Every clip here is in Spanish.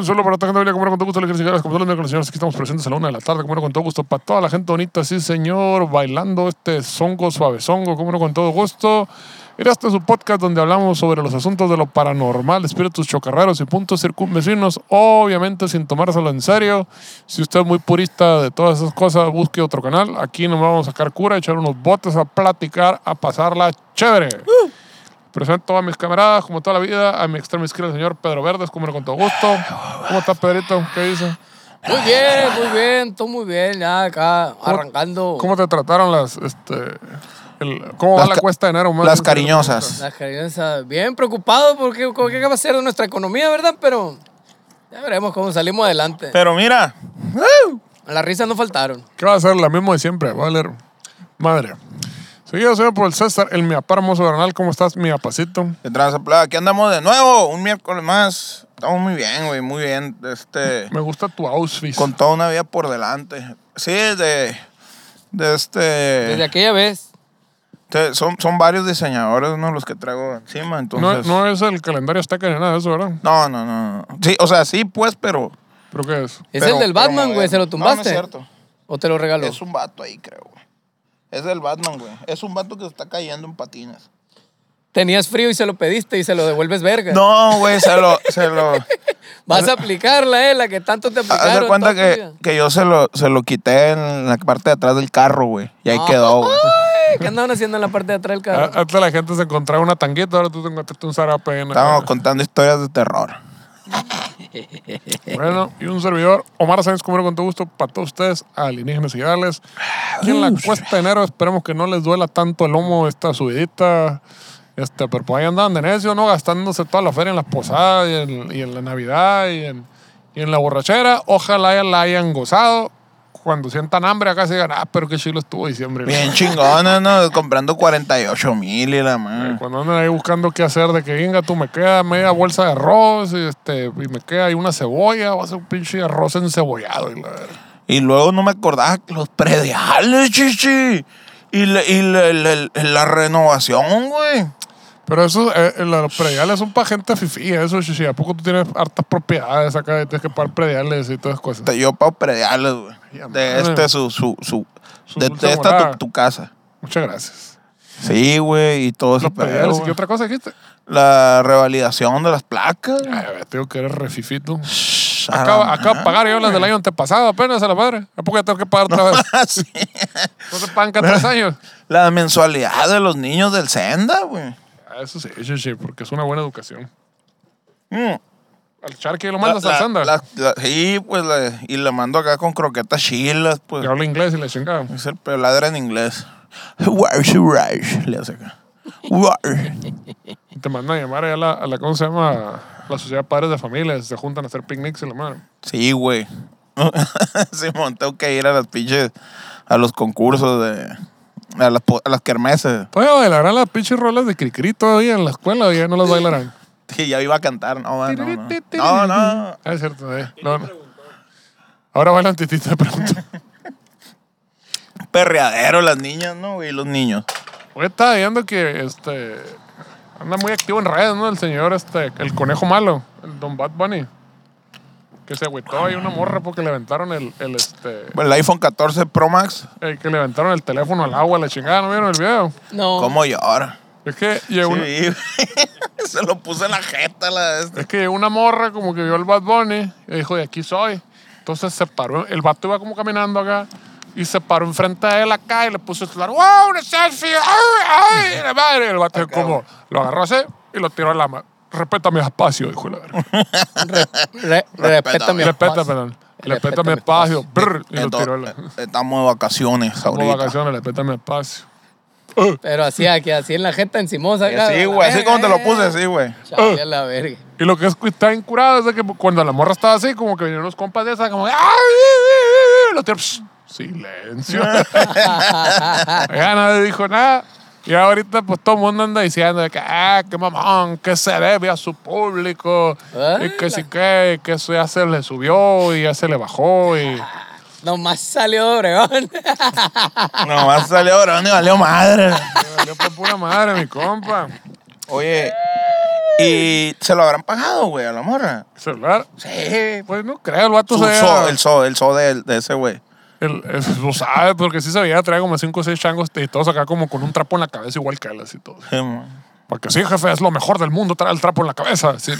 Un saludo para toda la gente comer con todo gusto, señoras, como todos los miércoles, señores, aquí estamos presentes a la una de la tarde, comer con todo gusto, para toda la gente bonita, sí señor, bailando este songo, suave songo, comer con todo gusto. Mira, este es un podcast donde hablamos sobre los asuntos de lo paranormal, espíritus chocarreros y puntos circunvecinos, obviamente sin tomárselo en serio. Si usted es muy purista de todas esas cosas, busque otro canal. Aquí nos vamos a sacar cura, echar unos botes, a platicar, a pasarla chévere. Presento a mis camaradas, como toda la vida, a mi extrema izquierda, el señor Pedro Verdes, como con todo gusto. ¿Cómo está, Pedrito? ¿Qué dice? Muy bien, muy bien, todo muy bien, ya acá arrancando ¿Cómo te trataron las, este, el- cómo va la cuesta de enero? más las cariñosas. las cariñosas. Bien preocupado porque con qué va a ser de nuestra economía, ¿verdad? Pero ya veremos cómo salimos adelante. Pero mira, Las risas no faltaron. ¿Qué va a ser? La misma de siempre, va a valer madre. Seguido, señor, por el César, el mi apar hermoso Bernal, ¿cómo estás, mi apacito? de Transaplada, aquí andamos de nuevo, un miércoles más. Estamos muy bien, güey, muy bien. Este, Me gusta tu outfit. con toda una vida por delante. Sí, de, de este. Desde aquella vez. te- son, son varios diseñadores, ¿no? Los que traigo encima, No, entonces. no es el calendario azteca ni nada de eso, ¿verdad? no, no, no, no. Sí, o sea, sí, pues, pero. ¿Pero qué es? Es pero- el del pero Batman, güey. moderno. ¿Se lo No, tumbaste? No, es cierto. ¿O te lo regaló? Es un vato ahí, creo, güey. Es del Batman, güey. Es un vato que se está cayendo en patines. Tenías frío y se lo pediste y se lo devuelves verga. No, güey, se lo, se lo, Vas a aplicarla, eh, la que tanto te aplicaron. Haz de cuenta que, que yo se lo, se lo quité en la parte de atrás del carro, güey. Y ahí Ah. quedó, güey. ¿Qué andaban haciendo en la parte de atrás del carro? Antes la gente se encontraba una tanguita, ahora tú te encontraste un zarape. en cara. contando historias de terror. Bueno, y un servidor, Omar Sáenz, como con todo gusto, para todos ustedes, alienígenas y gales. Aquí en la cuesta de enero esperemos que no les duela tanto el lomo esta subidita. Este, pero pues ahí andaban de necio, ¿no? Gastándose toda la feria en las posadas y en, y en la Navidad y en, y en la borrachera. Ojalá ya la hayan gozado. Cuando sientan hambre acá se digan, ah, pero qué chilo estuvo diciembre. Bien chingones, ¿no? Comprando 48 mil y la madre. Cuando andan ahí buscando qué hacer, de que venga, tú me queda media bolsa de arroz y, este, y me queda ahí una cebolla, va a ser un pinche arroz encebollado. Y la verga. Y luego no me acordaba que los prediales, chichi. Y, la, y la, la- la renovación, güey. Pero eso, eh, eh, los prediales son para gente fifí, eso, chichi. ¿A poco tú tienes hartas propiedades acá tienes que pagar prediales y todas esas cosas? Yo pago prediales, güey. De este, su, su, su, Su de, esta tu, tu casa. Muchas gracias. Sí, güey, y todo eso. Los prediales, ¿y qué otra cosa dijiste? La revalidación de las placas. Ay, tengo que eres refifito. Acabo, ah, acabo de pagar yo las del año antepasado apenas a la madre. ¿A poco ya tengo que pagar otra vez? sí. ¿No se pagan cada tres años? La mensualidad de los niños del Senda, güey. Ah, Eso sí, chichi, porque es una buena educación. Mm. Al Charqui lo mandas La- la- la- sí, pues, la- y le mando acá con croquetas chilas, pues. Que habla inglés y le chingada. Es el peladra en inglés. Le hace acá. Te mandan a llamar allá a la, a la, ¿cómo se llama? La sociedad de padres de familia. Se juntan a hacer picnics y la madre. Sí, güey. Simón, tengo que ir a las pinches, a los concursos de, a las, a las kermeses. Todavía bailarán las pinches rolas de Cricri todavía en la escuela o ya no las bailarán. Sí, ya iba a cantar. No, va, no, no. No, no. Ah, es cierto, eh. No, no. Ahora bailan titito, te pregunto. Perreadero las niñas, ¿no? güey? Y los niños. Hoy estaba viendo que este anda muy activo en redes, ¿no? El señor, este, el conejo malo, el Don Bad Bunny. Que se agüitó ahí una morra porque le aventaron el, el este. Pues el iPhone 14 Pro Max, el que le aventaron el teléfono al agua, la chingada, ¿no vieron el video? No. ¿cómo llora? Es que llegó, una- Sí, Se lo puse en la jeta la este. es que llegó una morra como que vio el Bad Bunny y dijo, de aquí soy. Entonces se paró, el vato iba como caminando acá y se paró enfrente de él acá y le puso el celular, ¡wow! ¡Una selfie! ¡Ay, ay! La madre! Y el vato como lo agarró así y lo tiró al lama. Respeta mi espacio, dijo la verga. Re- respeta mi Respeta, espacio. perdón. Respeta Respeta mi espacio. Brr, y lo tiró. Al- estamos de vacaciones Como ahorita. vacaciones, respeta mi espacio. Pero así, aquí, así en la jeta encimosa. La güey, así como te lo eh. puse, así, güey. Chale, a la verga. Y lo que es, está incurado es de que cuando la morra estaba así, como que vinieron los compas de esa, como, ¡ay! Lo tío, psh, silencio. ya nadie dijo nada. Y ahorita, pues todo el mundo anda diciendo que, ah, qué mamón, que se debe a su público. Ah, y que sí que, que eso ya se le subió y ya se le bajó. Y Nomás salió Obregón. Nomás salió ahora, y valió madre. me valió por pura madre, mi compa. Oye, ¿y se lo habrán pagado, güey, a la morra? Celular. Sí. Pues no creo, el vato Su se so, el so, el so de, de ese güey. El, el- lo sabe, porque sí se veía, traía como cinco o seis changos y todos acá como con un trapo en la cabeza, igual que él, así todo. Sí, man. Porque sí, jefe, es lo mejor del mundo, trae el trapo en la cabeza. sí,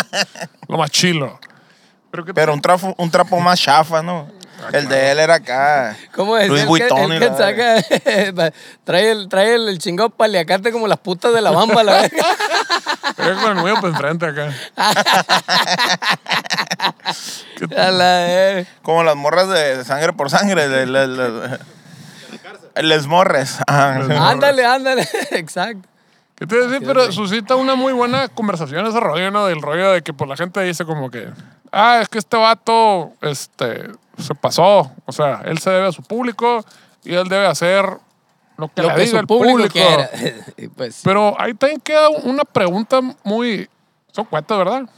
lo más chilo. Pero, Pero un trapo, un trapo más chafa, ¿no? El de él era acá. ¿Cómo es? Luis el que, Vuitton el y que la saca, trae el, trae el, el chingado paliacate como las putas de la bamba, la verga. Traía con el nuevo para enfrente acá. A la. Como las morras de, sangre por sangre. de- de- de- les morres. Ajá, sí. Ándale, ándale. Exacto. ¿Qué te iba a decir? Pero suscita una muy buena conversación ese rollo, ¿no? Del rollo de que pues, la gente dice como que, ah, es que este vato este, se pasó. O sea, él se debe a su público y él debe hacer lo que Lo le que diga el público, público. pues, Pero ahí también queda una pregunta muy... Son cuentas, ¿verdad?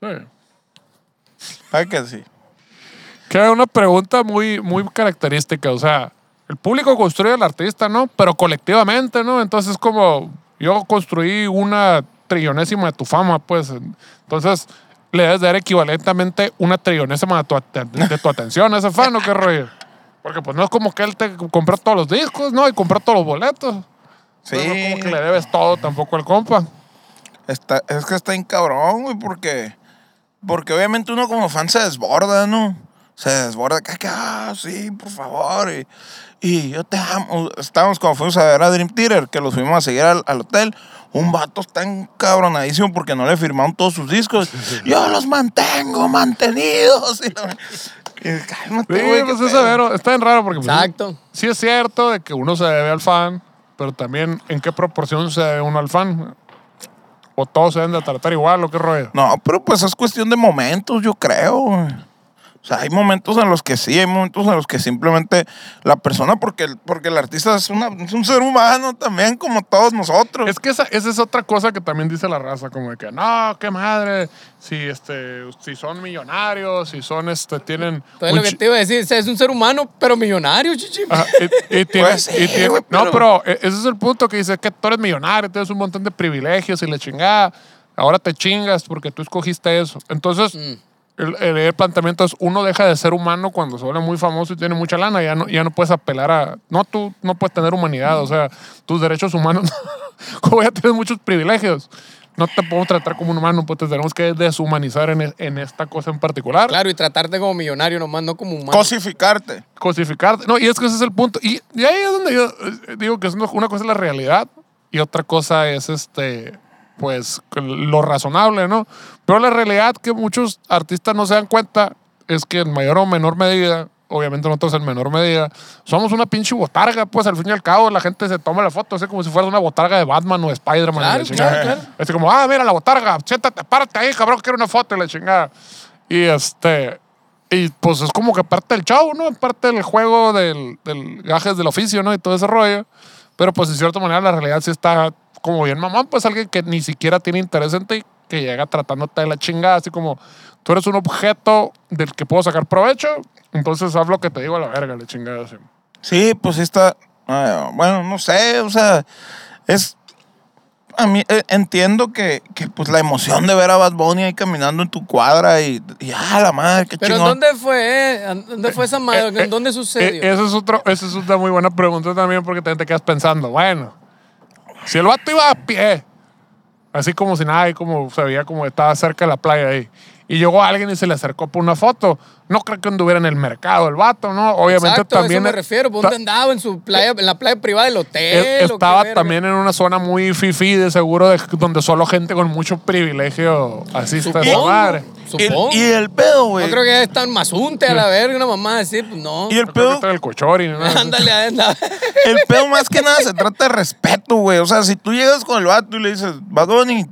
Sí. Ay, que sí. Queda una pregunta muy, muy característica. O sea, el público construye al artista, ¿no? Pero colectivamente, ¿no? Entonces, como yo construí una trillonésima de tu fama, pues. Entonces, le debes dar equivalentemente una trillonésima de de tu atención a ese fan, ¿o qué rollo? Porque, pues, no es como que él te compró todos los discos, ¿no? Y compró todos los boletos. Sí. No es como que le debes todo tampoco al compa. Está, es que está en cabrón, güey, porque, porque obviamente uno como fan se desborda, ¿no? Se desborda, que, que, ah, sí, por favor, y, y yo te amo. Estábamos cuando fuimos a ver a Dream Theater, que los fuimos a seguir al, al hotel. Un vato está encabronadísimo porque no le firmaron todos sus discos. Yo los mantengo mantenidos. Y, la- y cálmate, Sí, güey, pues es severo. Está bien raro porque... pues, exacto. Sí es cierto de que uno se debe al fan, pero también en qué proporción se debe uno al fan. O todos se deben de tratar igual, o qué rollo. No, pero pues es cuestión de momentos, yo creo. güey. O sea, hay momentos en los que sí, hay momentos en los que simplemente la persona, porque, el- porque el artista es, una- es un ser humano también, como todos nosotros. Es que esa, esa es otra cosa que también dice la raza, como de que no, qué madre, si este, si son millonarios, si son este, tienen. Entonces lo que te iba a decir, es un ser humano, pero millonario, chichi. Ajá, y, y tiene- Pues sí, y tiene- No, pero- pero e- ese es el punto que dice que tú eres millonario, tienes un montón de privilegios y la chingada. Ahora te chingas porque tú escogiste eso. Entonces, el, el- el planteamiento es uno deja de ser humano cuando se vuelve muy famoso y tiene mucha lana. Ya no, ya no puedes apelar a. No, tú no puedes tener humanidad. O sea, tus derechos humanos, como ya tienes muchos privilegios, no te podemos tratar como un humano, pues te tenemos que deshumanizar en, en esta cosa en particular. Claro, y tratarte como millonario nomás, no como humano. Cosificarte. cosificarte. No, y es que ese es el punto. Y, y ahí es donde yo eh, digo que es una, una cosa es la realidad y otra cosa es este, pues, lo razonable, ¿no? Pero la realidad que muchos artistas no se dan cuenta es que en mayor o menor medida, obviamente nosotros en menor medida, somos una pinche botarga, pues al fin y al cabo la gente se toma la foto, así como si fuera una botarga de Batman o de Spider-Man. Claro, claro, claro. Es como, ah, mira la botarga, siéntate, párate ahí, cabrón, quiero una foto y la chingada. Y este, y pues es como que parte del show, ¿no? Parte del juego del, del gajes del oficio, ¿no? Y todo ese rollo. Pero pues de cierta manera la realidad sí está como bien mamón, pues alguien que ni siquiera tiene interés en ti, que llega tratándote de la chingada, así como tú eres un objeto del que puedo sacar provecho, entonces haz lo que te digo a la verga, la chingada. Así. Sí, pues sí está. ah, bueno, no sé, o sea, es. A mí eh, entiendo que, que, pues la emoción de ver a Bad Bunny ahí caminando en tu cuadra y, y ah, la madre, qué Pero ¿en chingón. dónde fue? eh? ¿En ¿Dónde fue esa madre? Eh, eh, ¿En dónde sucedió? Eh, Esa es, otro, esa es una muy buena pregunta también porque también te quedas pensando, bueno, si el vato iba a pie, así como si nada, y como se veía como estaba cerca de la playa ahí, y llegó alguien y se le acercó por una foto. No creo que anduviera en el mercado el vato, ¿no? Obviamente Exacto, a también. eso me refiero. ¿Por ta- dónde andaba? ¿En su playa, en la playa privada del hotel? qué estaba también en una zona muy fifi, de seguro, de, donde solo gente con mucho privilegio asiste a esa Supongo. madre. Y, Supongo. y el pedo, güey. No creo que es tan mazunte a la verga, una mamá así, pues no. Y el No pedo, el cochori, nada. Ándale, anda. el pedo más que nada se trata de respeto, güey. O sea, si tú llegas con el vato y le dices, Badoni,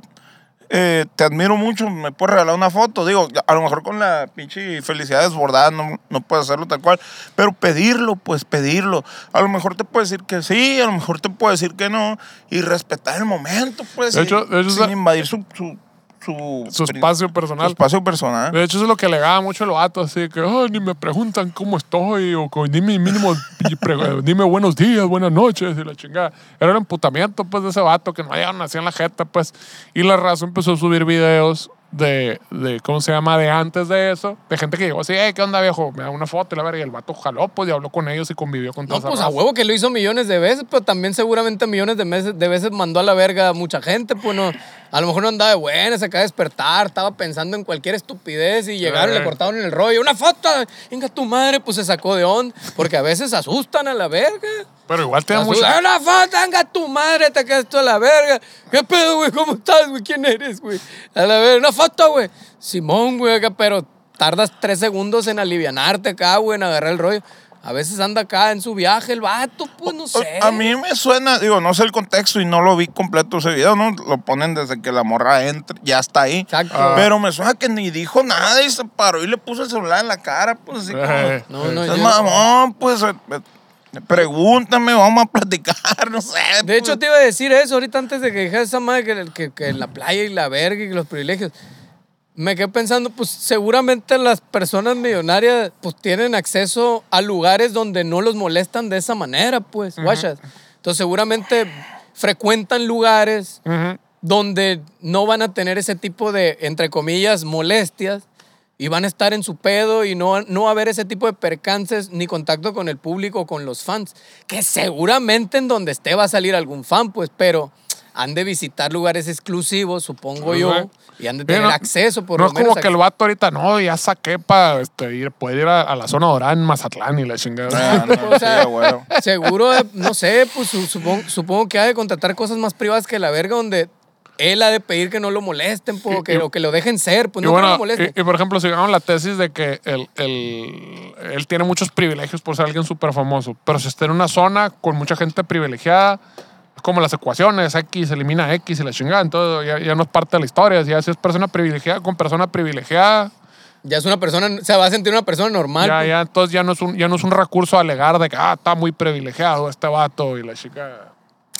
eh, te admiro mucho, me puedes regalar una foto. Digo, a lo mejor con la pinche felicidad desbordada no, no puedes hacerlo tal cual, pero pedirlo, pues pedirlo. A lo mejor te puede decir que sí, a lo mejor te puede decir que no, y respetar el momento, pues. De hecho- de hecho, sin invadir su, su, su, Su espacio su personal. espacio personal. De hecho, eso es lo que alegaba mucho el vato, así que, "Ay, ni me preguntan cómo estoy, o dime mínimo, pre- dime buenos días, buenas noches, y la chingada. Era un emputamiento, pues, de ese vato, que no llegaron así en la jeta, pues. Y la raza empezó a subir videos de, de, ¿cómo se llama?, de antes de eso, de gente que llegó así, hey, ¿qué onda, viejo? Me da una foto, y la verga, y el vato jaló, pues, y habló con ellos y convivió con toda No, pues a huevo que lo hizo millones de veces, pero también seguramente millones de, meses, de veces mandó a la verga a mucha gente, pues no. A lo mejor no andaba de buena, se acaba de despertar, estaba pensando en cualquier estupidez y llegaron Eh. le cortaron el rollo. ¡Una foto! ¡Venga tu madre! Pues se sacó de on, porque a veces asustan a la verga. Pero igual te da mucha... ¡Una foto! ¡Venga tu madre! Te quedas tú a la verga. ¿Qué pedo, güey? ¿Cómo estás, güey? ¿Quién eres, güey? A la verga. ¡Una foto, güey! Simón, güey, acá, pero tardas tres segundos en alivianarte acá, güey, en agarrar el rollo. A veces anda acá en su viaje el vato, pues no sé. A, mí me suena, digo, no sé el contexto y no lo vi completo ese video, ¿no? Lo ponen desde que la morra entra, ya está ahí. Exacto. Pero me suena que ni dijo nada y se paró y le puso el celular en la cara, pues así Eh, como. No, no, "Seas yo- mamón, pues. Pregúntame, vamos a platicar, no sé. De hecho, pues. te iba a decir eso ahorita antes de que dijeras esa madre que, que, que la playa y la verga y los privilegios. Me quedé pensando, pues seguramente las personas millonarias pues tienen acceso a lugares donde no los molestan de esa manera, pues, guachas. Entonces seguramente frecuentan lugares ujú. donde no van a tener ese tipo de, entre comillas, molestias y van a estar en su pedo y no, no va a haber ese tipo de percances ni contacto con el público con los fans. Que seguramente en donde esté va a salir algún fan, pues, pero han de visitar lugares exclusivos, supongo yo, y han de tener no- acceso por no lo es como menos. que el vato ahorita, no, ya saqué para este, ir, poder ir a, a la zona dorada en Mazatlán y la chingada. Ah, no, O sea, sí. Seguro, eh, no sé, pues su- supongo, supongo que ha de contratar cosas más privadas que la verga donde él ha de pedir que no lo molesten, pues, Y- o que, y- o que lo dejen ser, pues no que bueno, lo molesten. y, y por ejemplo, si ganamos la tesis de que él, él, él tiene muchos privilegios por ser alguien súper famoso, pero si está en una zona con mucha gente privilegiada, es como las ecuaciones, X elimina X y la chingada, entonces ya, ya no es parte de la historia, ya si es persona privilegiada con persona privilegiada, Ya es una persona, se va a sentir una persona normal. ya, pues. ya, entonces ya no, es un, ya no es un recurso a alegar de que, ah, está muy privilegiado este vato y la chica...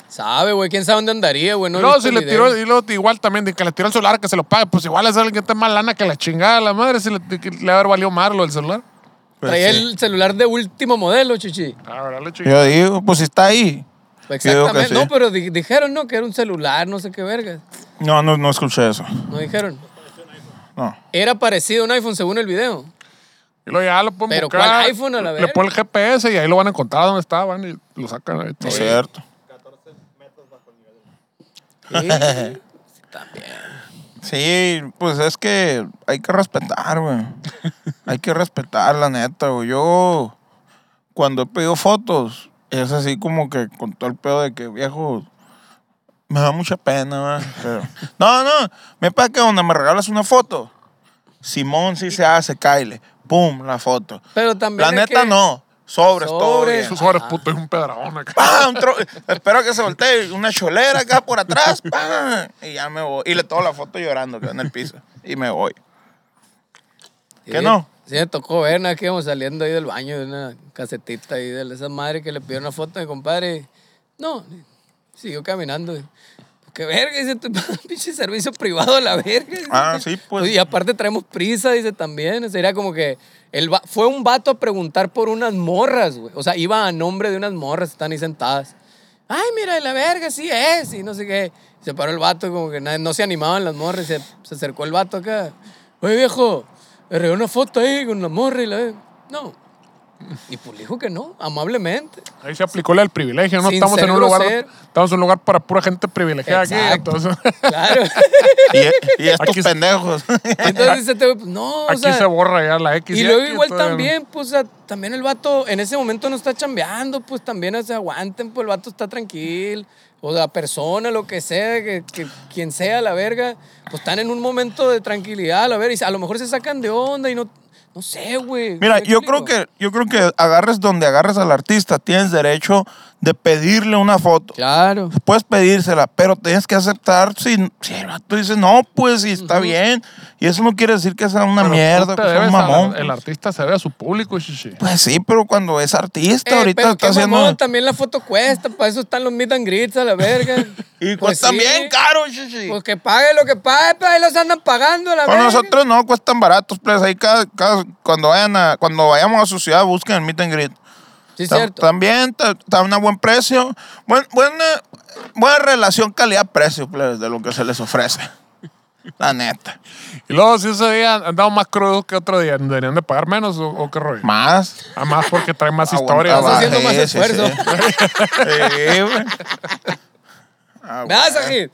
Sabe, güey, quién sabe dónde andaría, güey. No si le tiró, y luego igual también, de que le tiró el celular, que se lo pague, pues igual es alguien que está más lana que la chingada, la madre, si le, le haber valido marlo el celular. Pues Traía sí. el celular de último modelo, chichi. Ah. Yo digo, pues si está ahí. Exactamente. sí. No, pero di- dijeron, ¿no? Que era un celular, no sé qué verga. No, no, no escuché eso. No dijeron. No. Era parecido a un iPhone según el video. Y luego ya lo pueden Pero buscar. ¿cuál iPhone a la Le verga? ponen el GPS y ahí lo van a encontrar donde estaban y lo sacan ahí. todo. Es cierto. Sí, también. Sí, pues es que hay que respetar, güey. hay que respetar, la neta, güey. Yo, cuando he pedido fotos, es así como que con todo el pedo de que, viejo, me da mucha pena, güey. No, no, me pasa que donde me regalas una foto, Simón sí se hace, Kyle. Pum, la foto. Pero también. La neta que- no. Sobres, todo Sobres. Sus horas, puto, es un pedradón acá. ¡Pam! Espero que se voltee una cholera acá por atrás. ¡Pam! Y ya me voy. Y le tomo la foto llorando acá en el piso. Y me voy. Sí, ¿Qué no? Sí, me tocó ver, ¿no? que íbamos saliendo ahí del baño de una casetita ahí de esa madre que le pidió una foto a mi compadre. No, siguió caminando. Qué verga, dice, tu pinche servicio privado a la verga. dice. Ah, sí, pues. Y aparte traemos prisa, dice también. Sería como que el va- fue un vato a preguntar por unas morras, güey. O sea, iba a nombre de unas morras, están ahí sentadas. Ay, mira, la verga, sí es, y no sé qué. Se paró el vato, como que no se animaban las morras. Se, se acercó el vato acá. Oye, viejo, me regaló una foto ahí con la morra y la. No. Y pues dijo que no, amablemente. Ahí se aplicó la del privilegio, ¿no? Sin Estamos ser en un lugar, grosero. estamos en un lugar para pura gente privilegiada aquí. Exacto. Entonces, Claro. Y, y estos Aquí pendejos. Entonces dice, este pues no, o aquí sea, se borra ya la X. Y y luego aquí, igual también, pues, o sea, también el vato en ese momento no está chambeando, pues también se aguanten, pues el vato está tranquilo. O la persona, lo que sea, que, que quien sea la verga, pues están en un momento de tranquilidad, a ver, y a lo mejor se sacan de onda y no, no sé, güey. Mira, ¿Me yo creo que yo creo que agarres donde agarres al artista, tienes derecho de pedirle una foto. Claro. Puedes pedírsela, pero tienes que aceptar si, si el vato dice no, pues sí está bien. Y eso no quiere decir que sea una Pero mierda, que sea un la- mamón. el artista se ve a su público, shishi. Pues sí, pero cuando es artista, Eh, ahorita pero está qué haciendo. mamón, también la foto cuesta, para eso están los meet and greets a la verga. Y Pues cuesta sí. bien caro, chichi. Pues que pague lo que pague, pero ahí los andan pagando a la Con verga. nosotros no cuestan baratos, pues ahí cada, cada- cuando vayan a, cuando vayamos a su ciudad busquen el meet and greet. Sí, cierto. También está está a buen precio, buen- buena, buena relación calidad-precio pues, de lo que se les ofrece. La neta. Y luego, si ese día andamos más crudos que otro día, ¿deberían de pagar menos o, o qué rollo? Más. Porque trae más Aguanta, historias. Estás va, haciendo más sí, esfuerzo. sí. Sí, güey. Ah, ¿Me vas a ir?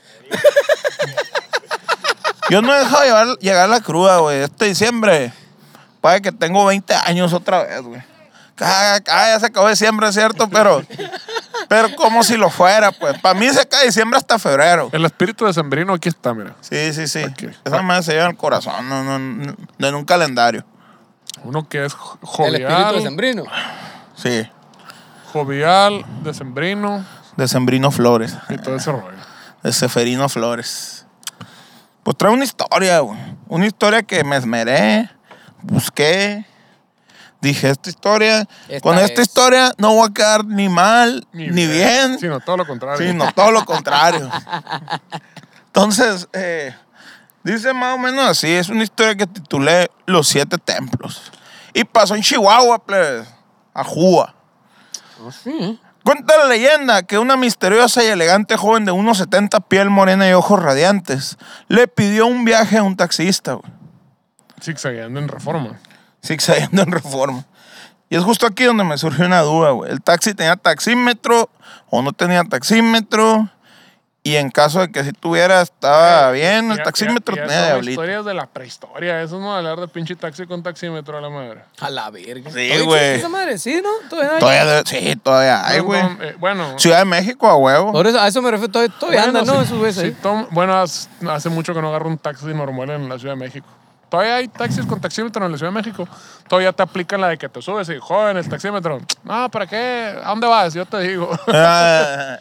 Yo no he dejado llevar, llegar la cruda, güey. Este diciembre, para que tengo 20 años otra vez, güey. Ah, ah, ya se acabó diciembre, es cierto, pero, pero como si lo fuera, pues. Para mí se acaba diciembre hasta febrero. El espíritu de Sembrino aquí está, mira. Sí, sí, sí. Ok. Esa madre se lleva en el corazón, no, no, no, no en un calendario. Uno que es jo- El espíritu de jovial, sembrino. Sí, jovial, decembrino de Sembrino Flores, y todo ese rollo. de Seferino Flores. Pues trae una historia, güey. Una historia que me esmeré, busqué. Dije, esta historia, Esta con esta es. historia no voy a quedar ni mal, ni, bien, Sino todo lo contrario. sino todo lo contrario. Entonces, eh, dice más o menos así, es una historia que titulé Los Siete Templos. Y pasó en Chihuahua, plebes, a Juba. Cuenta la leyenda que una misteriosa y elegante joven de 1,70 piel morena y ojos radiantes le pidió un viaje a un taxista, güey, Zigzagueando en reforma. Zigzagueando en reforma. Y es justo aquí donde me surgió una duda, güey. ¿El taxi tenía taxímetro o no tenía taxímetro? Y en caso de que si tuviera, estaba bien, el Ya- taxímetro ya- ya tenía diablito. historias de la prehistoria. Eso no hablar de pinche taxi con taxímetro a la madre. A la verga. Sí, ¿Todavía güey. esa madre? Sí, ¿no? Todavía. Todavía, sí, todavía hay, güey. no, eh, bueno. Ciudad de México, a huevo. Por eso, a eso me refiero. Todavía, todavía bueno, andan, ¿no? sí, Esos güeyes sí, ahí. bueno, hace, hace mucho que no agarro un taxi normal en la Ciudad de México. Todavía hay taxis con taxímetro en la Ciudad de México. Todavía te aplican la de que te subes y, joven, el taxímetro. No, ¿para qué? ¿A dónde vas? Yo te digo. Ah,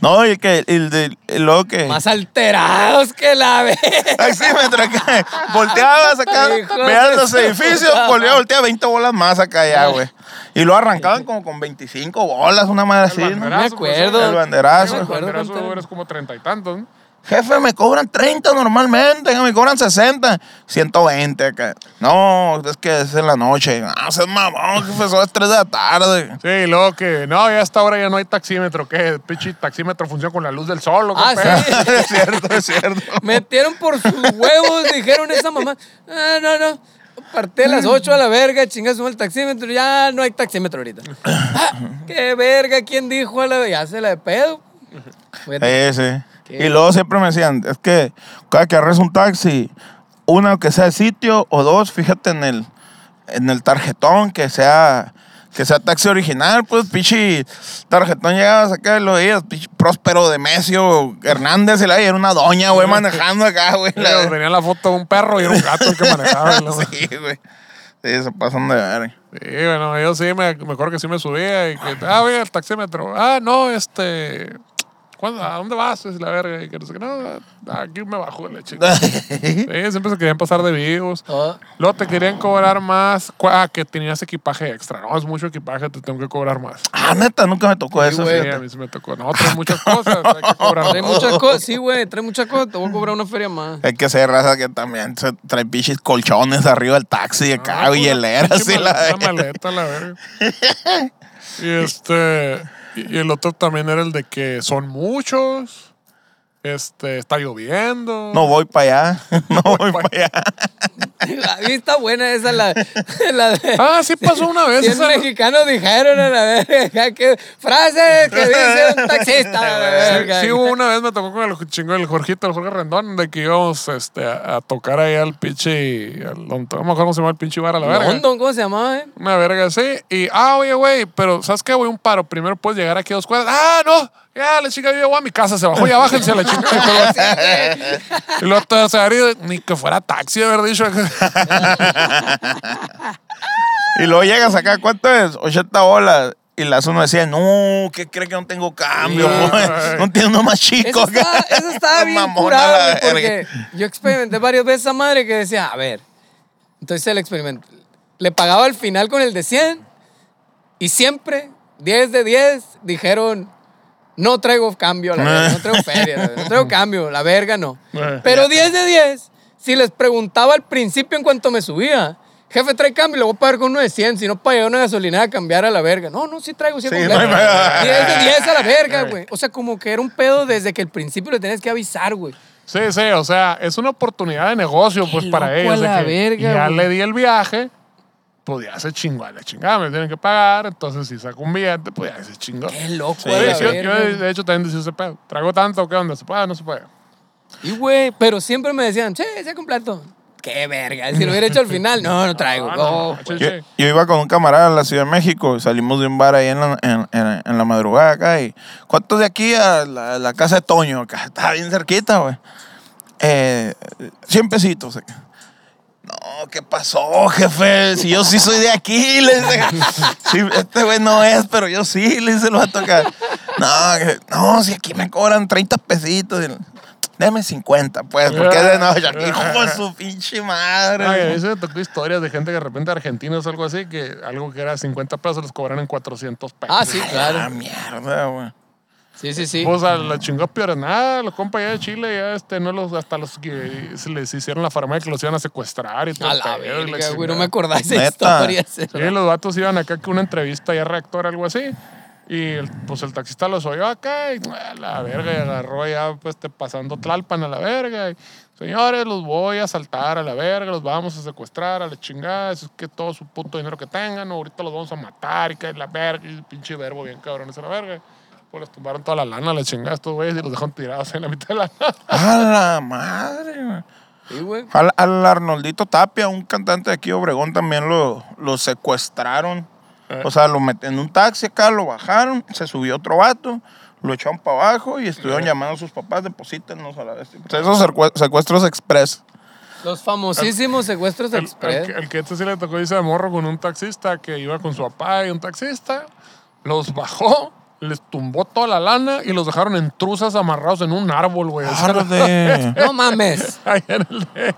no, y que el de el luego que. Más alterados que la verga. Taxímetro acá. Volteabas acá, de los edificios, volteaba, volteaba 20 bolas más acá ya, güey. Y lo arrancaban como con 25 bolas, una madre así, ¿no? Me acuerdo. El banderazo. El banderazo cuánto- eres como treinta y tantos, ¿no? Jefe, me cobran 30 normalmente, me cobran 60, 120 acá. No, es que es en la noche. No, seas mamón, jefe, son las 3 de la tarde. Sí, luego que, no, ya a esta hora ya no hay taxímetro. ¿Qué? El pinche taxímetro funciona con la luz del sol. ¿o qué Ah, pedo? sí. es cierto, es cierto. Metieron por sus huevos, dijeron esa mamá. Ah, no, no. Partí a las 8 a la verga, chingas el taxímetro. Ya no hay taxímetro ahorita. Ah, qué verga, ¿quién dijo a la Ya se la de pedo. Sí, sí. Qué- Y luego siempre me decían, es que cada que agarres un taxi, una que sea de sitio o dos, fíjate en el, en el tarjetón que sea que sea taxi original, pues pinche tarjetón llegabas acá y lo veías, pinche Próspero de Mesio Hernández y la era una doña, güey, manejando acá, güey. Sí, la- Tenía la foto de un perro y era un gato el que manejaba. ¿no? Sí, güey. Sí, se pasan de ver. Sí, bueno, yo sí, me, me acuerdo que sí me subía y que, ah, voy al taxímetro. Ah, no, este, ¿cuándo- ¿a dónde vas? Es la verga. Y que no sé qué, no, aquí me bajo la chica. Sí, siempre se querían pasar de vivos. Oh, Luego te querían cobrar más, ah, que tenías equipaje extra. No, es mucho equipaje, te tengo que cobrar más. Ah, neta, nunca me tocó eso. güey. Sí, a mí sí me tocó. No, traes muchas cosas, hay que cobrar trae más. muchas cosas. Sí, güey, trae muchas cosas. Te voy a cobrar una feria más. Hay que ser raza que también se trae pinches colchones arriba del taxi, acá, Ah, hieleras pinche y la maleta, la verga. Y este. Y el otro también era el de que son muchos. Este, está lloviendo. No voy para allá. No voy para allá. A mí está buena esa la, la de. Ah, sí pasó una vez. 100 esa- mexicanos dijeron a la verga que frase que dice un taxista la. Sí, sí, hubo una vez me tocó con el chingo el Jorgito, el Jorge Rendón, de que íbamos este, a, a tocar ahí al pinche. al- No me acuerdo cómo se llama el pinche bar a la verga. London, ¿cómo se llamaba? eh? Una verga así. Y, ah, oye, güey, pero ¿sabes qué, güey? Un paro. Primero puedes llegar aquí a dos cuadras. Ah, no. Ya, la chica, llego a mi casa, se bajó, ya bájense a la chica. y luego te se haría ni que fuera taxi, haber dicho. Y luego llegas acá, ¿cuánto es? 80 bolas. Y las uno decía, no, ¿qué cree que no tengo cambio? No tiene uno más chico. Eso estaba, eso estaba bien curado, porque yo experimenté varias veces esa madre que decía, a ver, entonces el experimento. Le pagaba al final con el de 100 y siempre, 10 de 10, dijeron, no traigo cambio, la verga, no traigo feria, no traigo cambio, la verga no. Eh. Pero 10 de 10, si les preguntaba al principio en cuanto me subía, jefe, trae cambio, le voy a pagar con uno de 100, si no para llegar a una gasolinera a cambiar a la verga. No, no, sí traigo, sí, Sí, completo. no hay pedo. 10 de 10 a la verga, güey. O sea, como que era un pedo desde que el principio le tenías que avisar, güey. Sí, sí, o sea, es una oportunidad de negocio, pues, Qué para ellos. a de la que verga, ya güey. le di el viaje, pues ya se chingó a la chingada, me tienen que pagar. Entonces, si saco un billete, pues ya se chingó. Qué loco, Sí, yo, yo, de hecho, también decía ese pedo. Traigo tanto, ¿qué onda? ¿Se puede o no se puede? Y, güey, pero siempre me decían, che, se completo. Qué verga. Si lo hubiera hecho al final, no, no traigo. No, No, no, Yo, yo iba con un camarada a la Ciudad de México y salimos de un bar ahí en la, en, en- en la madrugada acá. Y, ¿Cuántos de aquí a la, la casa de Toño? Acá está bien cerquita, güey. Eh, 100 pesitos. acá. No, ¿qué pasó, jefe? Si yo sí soy de aquí, le dice. Sí, este güey no es, pero yo sí, le dice, lo va a tocar. No, que- no, si aquí me cobran 30 pesitos. Deme 50, pues, porque es de Nueva York. Hijo de su pinche madre. Ay, a mí se me tocó historias de gente que de repente argentinos o algo así, que algo que era 50 pesos los cobraron en 400 pesos. Ah, sí, Ah, claro. mierda, güey. Sí, sí, sí. Pues a la chingó peor nada, los compas allá de Chile, ya este, no los, hasta los que se les hicieron la farmacia que los iban a secuestrar y todo. A la verga, güey. chingada. No me acordaba de esa historia. Sí, los vatos iban acá que una entrevista ya reactor algo así. Y el- pues el taxista los oyó acá y a la verga, y agarró ya pues te pasando Tlalpan a la verga. Y, Señores, los voy a asaltar a la verga, los vamos a secuestrar a la chingada. Eso es que todo su puto dinero que tengan, ahorita los vamos a matar y que la verga. Y el pinche verbo bien cabrón esa la verga. Pues les tumbaron toda la lana a la chingada a estos güeyes y los dejaron tirados en la mitad de la nada. A la madre, güey. Sí, güey. Al, al Arnoldito Tapia, un cantante de aquí Obregón, también lo, lo secuestraron. Eh. O sea, lo meten en un taxi acá, lo bajaron, se subió otro vato, lo echaron para abajo y estuvieron Eh. llamando a sus papás, deposítenos a la vez. O sea, esos secue- secuestros express. Los famosísimos secuestros El, el express. que- el que este sí le tocó irse de morro con un taxista que iba con su papá y un taxista, los bajó, les tumbó toda la lana y los dejaron en truzas amarrados en un árbol, güey. Arde. No mames. Ahí en el de-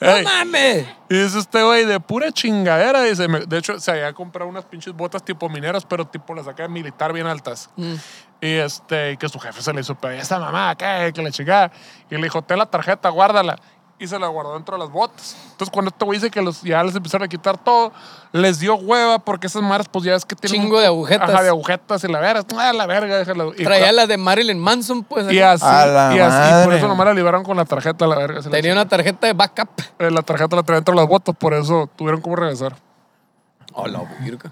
No mames. y dice este güey, de pura chingadera. Dice, me- de hecho, se había comprado unas pinches botas tipo mineras, pero tipo las acá de militar bien altas. Mm. Y este, y que su jefe se le hizo, pero esa mamá, ¿qué? Que le chingada. Y le dijo, ten la tarjeta, guárdala. Y se la guardó dentro de las botas. Entonces, cuando este güey dice que los, ya les empezaron a quitar todo, les dio hueva porque esas maras, pues ya es que tienen. Chingo de agujetas. Ajá, de agujetas y la verga. Ah, la verga, déjalo. Y, Traía la de Marilyn Manson, pues. y así, A la y así, y por madre. eso nomás la liberaron con la tarjeta, la verga. Tenía una tarjeta de backup. eh, La tarjeta la traía dentro de las botas, por eso tuvieron como regresar. Hola, virga.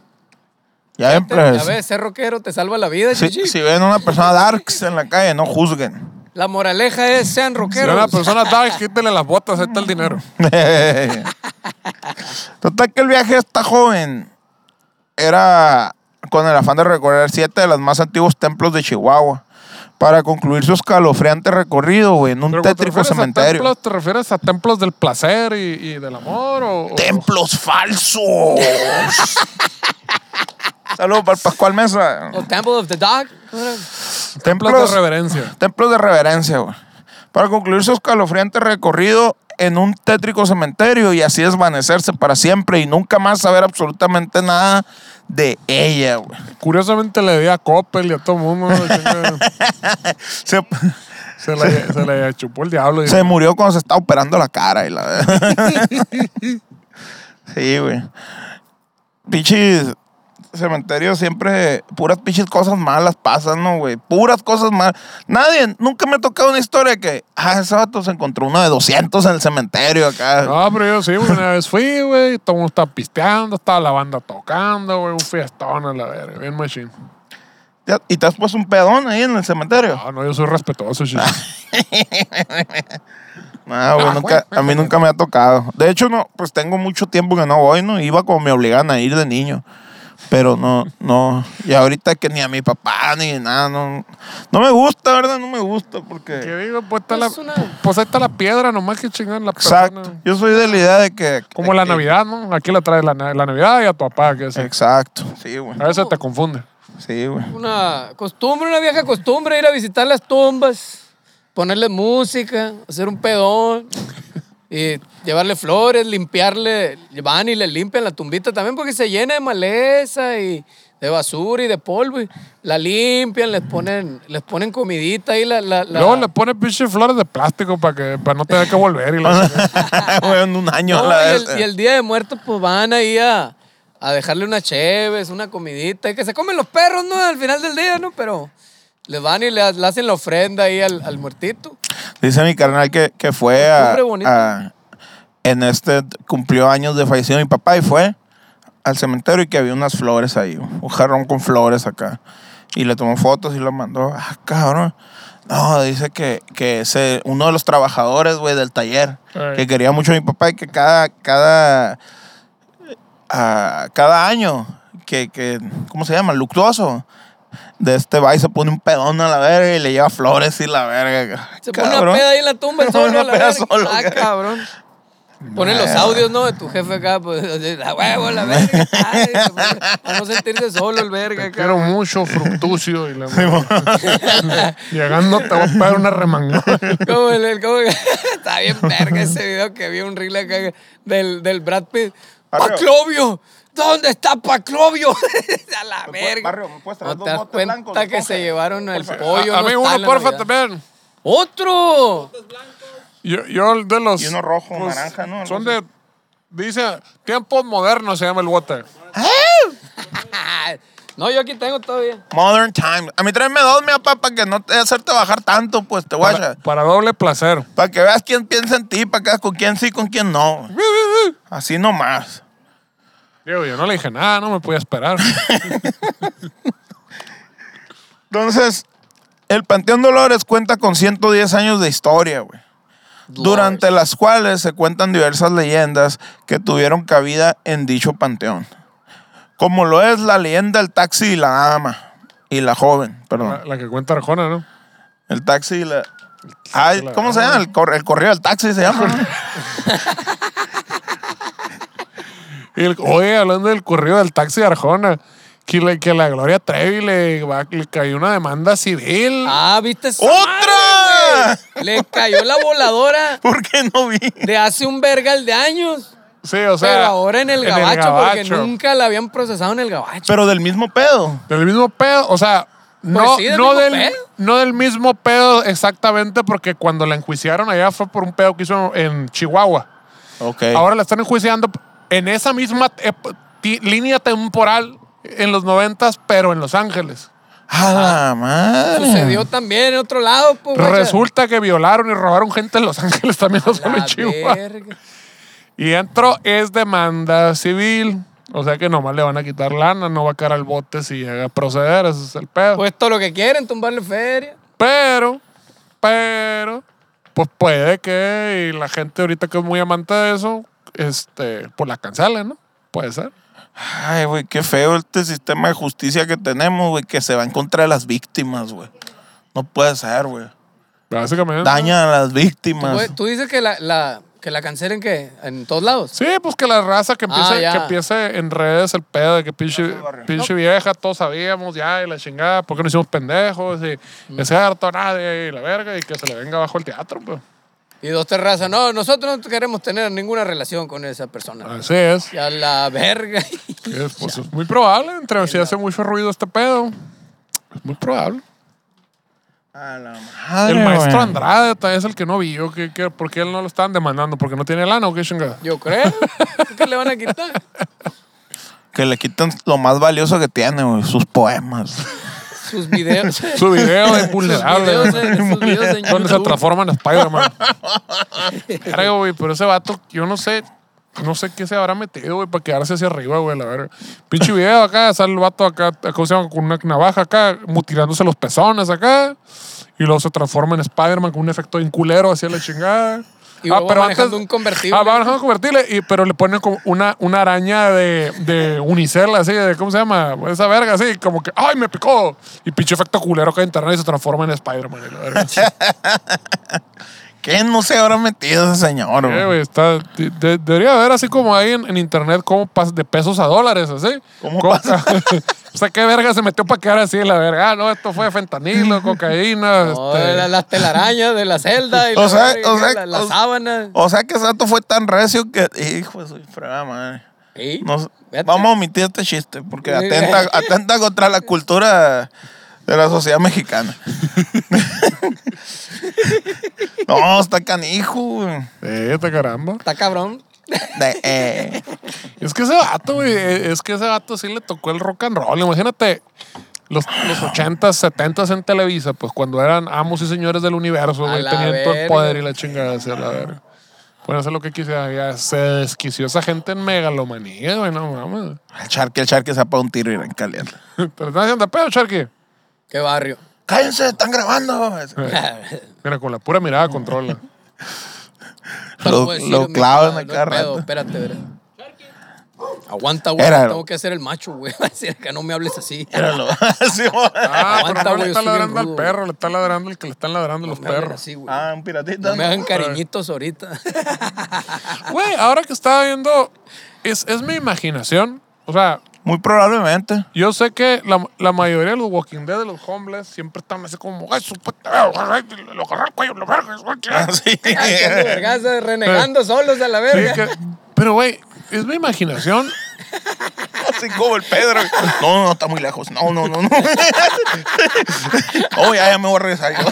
Ya ven, Ya ves, ser rockero te salva la vida, Si, chichi. si ven una persona darks en la calle, no juzguen. La moraleja es, sean Si rockeros. una persona dark, quítele las botas, ahí está el dinero. Total que el viaje de esta joven era con el afán de recorrer siete de los más antiguos templos de Chihuahua para concluir su escalofriante recorrido, güey, en un Pero te tétrico cementerio. templos, ¿Te refieres a templos del placer y, y del amor? O, o- ¡Templos falsos! Saludos para el Pascual Mesa. O Temple of the Dog. templos de reverencia? Templos de reverencia, güey. Para concluir su escalofriante recorrido en un tétrico cementerio y así desvanecerse para siempre y nunca más saber absolutamente nada de ella, güey. Curiosamente le di a Coppel y a todo el mundo. Se, se, la, se la chupó el diablo. se murió cuando se estaba operando la cara y la Sí, güey. Pinches. Cementerios siempre puras pinches cosas malas pasan, ¿no, güey? Puras cosas malas. Nadie, nunca me ha tocado una historia que, ah, ese vato se encontró uno de 200 en el cementerio acá. No, pero yo sí, una vez fui, güey, todo el mundo estaba pisteando, estaba la banda tocando, güey, un fiestón a la verga, bien machine. Ya- ¿Y te has puesto un pedón ahí en el cementerio? No, no, yo soy respetuoso, chico. No, güey, nunca, a mí nunca me ha tocado. De hecho, no, pues tengo mucho tiempo que no voy, ¿no? Iba como me obligaban a ir de niño. Pero no, no. Y ahorita que ni a mi papá ni nada, no. No me gusta, ¿verdad? No me gusta porque. ¿Qué digo? Pues, está la, Es una- pues ahí está la piedra, nomás que chingan la Exacto. persona. Yo soy de la idea de que. Como de la que- Navidad, ¿no? Aquí la traes la, la Navidad y a tu papá, que es. Exacto. Sí, güey. A veces te confunde. Sí, güey. Una costumbre, una vieja costumbre, ir a visitar las tumbas, ponerle música, hacer un pedón y llevarle flores, limpiarle. Van y le limpian la tumbita también porque se llena de maleza y de basura y de polvo. y la limpian, les ponen, les ponen comidita ahí. La, la, la- Luego le pone pinches flores de plástico para que para no tener que volver. Y la un año a No, la y, el, y el día de muertos, pues van ahí a, a dejarle unas cheves, una comidita, y que se comen los perros, ¿no? Al final del día, ¿no? Pero les van y le, le hacen la ofrenda ahí al, al muertito. Dice mi carnal que, que fue a, a- En este. Cumplió años de fallecido mi papá y fue al cementerio y que había unas flores ahí. Un jarrón con flores acá. Y le tomó fotos y lo mandó. Ah, cabrón. No, dice que, que ese, uno de los trabajadores, güey, del taller, Ey. que quería mucho a mi papá y que cada, cada, ah, cada año, que, que, ¿cómo se llama? Luctuoso. De este va y se pone un pedón a la verga y le lleva flores y la verga. Se pone una peda ahí en la tumba, Se pone una la peda verga. solo, Ah, ¿qué? cabrón. Pone los audios, ¿no? De tu jefe acá, pues, la huevo, la verga. Ay, para no sentirse solo el verga acá. Quiero mucho fructucio y la Llegando te voy a pegar una remangada. Como el, el- como que- está bien verga ese video que vi un reel acá del, del Brad Pitt. Barrio. ¿Dónde está Paclovio? a la verga. Barrio, ¿me puedes traer ¿No dos te das botes cuenta blancos de que se llevaron el pollo? a no mí está uno, la porfa, Navidad? también. ¡Otro! Yo, yo de los. Y uno rojo, naranja, ¿no? Algo Son así. de. Dice, tiempos modernos se llama el bote. No, yo aquí tengo todavía. Modern Times. A mí tráeme dos, mi papá, para que no te hacerte bajar tanto, pues te Para, guacha. para doble placer. Para que veas quién piensa en ti, para que veas con quién sí, con quién no. Así nomás. Digo, yo no le dije nada, no me podía esperar. Entonces, el Panteón Dolores cuenta con 110 años de historia, güey. Durante las cuales se cuentan diversas leyendas que tuvieron cabida en dicho panteón. Como lo es la leyenda del taxi y la dama. Y la joven, perdón. la, la que cuenta Arjona, ¿no? El taxi y la. Ay, la ¿Cómo se llama? El, cor- el correo del taxi se llama. ¿no? Y el- oye, hablando del corrido del taxi de Arjona, que, le- que la Gloria Trevi le, va- le cayó una demanda civil. Ah, ¿viste esa ¡Otra! madre? Le cayó la voladora ¿Por qué no vi? de hace un vergal de años. sí, o sea. pero ahora en el gabacho, porque gabacho. nunca la habían procesado en el gabacho. Pero del mismo pedo. Del mismo pedo, o sea, no, Pues sí, del no, mismo del, pedo. no del mismo pedo exactamente, porque cuando la enjuiciaron allá fue por un pedo que hizo en Chihuahua. Ok. Ahora la están enjuiciando en esa misma línea temporal en los noventas, pero en Los Ángeles. ¡A la madre! Sucedió también en otro lado, pues. Resulta que violaron y robaron gente en Los Ángeles también, no solo en Chihuahua. verga. Y entró es demanda civil. O sea que nomás le van a quitar lana, no va a caer al bote si llega a proceder, ese es el pedo. Pues todo lo que quieren, tumbarle feria. Pero, pero, pues puede que y la gente ahorita que es muy amante de eso, este, pues la cancelen, ¿no? Puede ser. Ay, güey, qué feo este sistema de justicia que tenemos, güey, que se va en contra de las víctimas, güey. No puede ser, güey. Básicamente. Daña a las víctimas. Tú dices que la, la- que la cancelen que en todos lados. Sí, pues que la raza que empiece, Ah, que empiece en redes el pedo de que pinche, barrio. pinche vieja, todos sabíamos ya, y la chingada, ¿por qué no hicimos pendejos? Y Mm. es cierto, nadie, y la verga, y que se le venga abajo el teatro, pues. Y dos terrazas. No, nosotros no queremos tener ninguna relación con esa persona. Así es. Ya la verga. Es, pues, es muy probable, entre si hace mucho ruido este pedo. Es muy probable. A la madre, el maestro güey. Andrade es el que no vio. Que, que, ¿Por qué él no lo estaban demandando? ¿Porque no tiene lana o qué chingada? Yo creo. ¿Qué le van a quitar? Que le quitan lo más valioso que tiene, güey, sus poemas. Sus videos. Su video de Sus vulnerable. videos en- sus videos en Donde se YouTube. transforma en Spider-Man. Verga, güey, pero ese vato, yo no sé, no sé qué se habrá metido, güey, para quedarse hacia arriba, güey, la verga. Pinche video acá, sale el vato acá, ¿cómo se llama? Con una navaja acá, mutilándose los pezones acá. Y luego se transforma en Spider-Man con un efecto bien culero hacia la chingada. Y luego manejando un convertible. Ah, va manejando un convertible, y, pero le ponen como una, una araña de, de unicel, así, de, ¿cómo se llama? Esa verga, así, como que, ¡ay, me picó! Y pinche efecto culero que internet y se transforma en Spider-Man. ¿Qué no se habrá metido ese señor, Eh, güey? güey, está, de- de- debería haber así como ahí en, en internet cómo pasa de pesos a dólares, así. ¿Cómo pasa? o sea, qué verga se metió para quedar así, la verga. Ah, no, esto fue fentanilo, cocaína. No, este, la- las telarañas de la celda y O la, sea, verga, o sea, la, la o- sábana. O sea que ese vato fue tan recio que. Hijo de su fregada madre. Sí, No sé, fíjate. vamos a omitir este chiste porque Sí. atenta, atenta contra la cultura de la sociedad mexicana. no, está canijo, güey. eh, te caramba. Está cabrón. De- eh, Es que ese vato, güey, eh, es que ese vato sí le tocó el rock and roll. Imagínate los, los 80s, 70s en Televisa, pues cuando eran amos y señores del universo, güey, tenían todo el poder y la chingada hacia la verga. Pueden hacer lo que quisiera. Ya se desquició esa gente en megalomanía, güey, no mames. el charque, el charque se apaga un tiro y en caliente. ¿Te lo están haciendo pedo, Charqui? Qué barrio. ¡Cállense! ¡Están grabando! Mira, con la pura mirada controla. Lo- decir, lo clavan compa, a no cada hay pedo, rato. Espérate, verá. Aguanta, güey. Era- Tengo que hacer el macho, güey. Va a decir que no me hables así. Míralo. Sí, güey. Ah, Aguanta, pero no güey, le está ladrando al perro, le está ladrando el que le están ladrando No los perros. así, ah, un piratito. No me hagan cariñitos ahorita. Güey, ahora que estaba viendo, es, es mi imaginación. O sea, Muy probablemente. yo sé que la, la mayoría de los Walking Dead, de los homeless, siempre están así como, ay, su puta, ay, lo agarré el cuello, lo verga, Ah, sí. Vergazos, renegando solos a la Sí, verga. que- pero, güey, es mi imaginación. Así como el Pedro. No, no, no, está muy lejos. No, no, no, no. Oh, ya, ya me voy a regresar yo.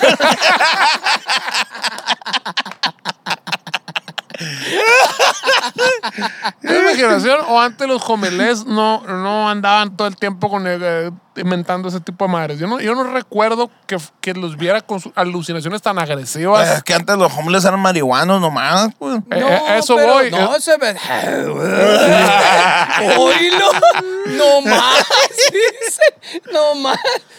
Es mi imaginación. O antes los homeless no, no andaban todo el tiempo con el, eh, inventando ese tipo de madres. Yo no, yo no recuerdo que, que los viera con sus alucinaciones tan agresivas. Es que antes los homeless eran marihuanos nomás, pues. Eh, eh, eso pero voy. No, Eh, se ve. Oílo. No más. No más.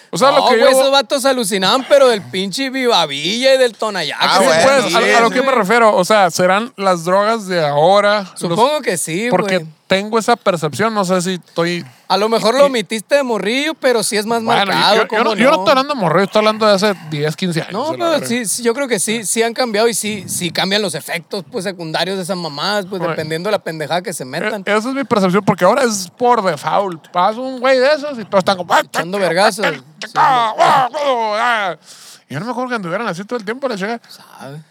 O sea, lo No, que yo- güey, esos vatos alucinaban, pero del pinche Vivavilla y del Tonayac. Ah, Sí, bueno, pues, sí, a, a lo que me refiero, o sea, serán las drogas de ahora. los- Supongo que sí, porque güey. tengo esa percepción, no sé si estoy. A lo mejor lo omitiste de morrillo, pero sí es más Bueno, marcado. yo, yo ¿cómo no, yo no estoy hablando de morrer, estoy hablando de hace 10, 15 años. No, pero sí, sí, yo creo que sí, sí han cambiado y sí, sí cambian los efectos pues, secundarios de esas mamadas, pues Oye. dependiendo de la pendejada que se metan. Eh, Esa es mi percepción, porque ahora es por default. Pasa un güey de esos y todos están como. Echando vergazos. Y yo no me acuerdo que anduvieran así todo el tiempo, la chica. ¿Sabe?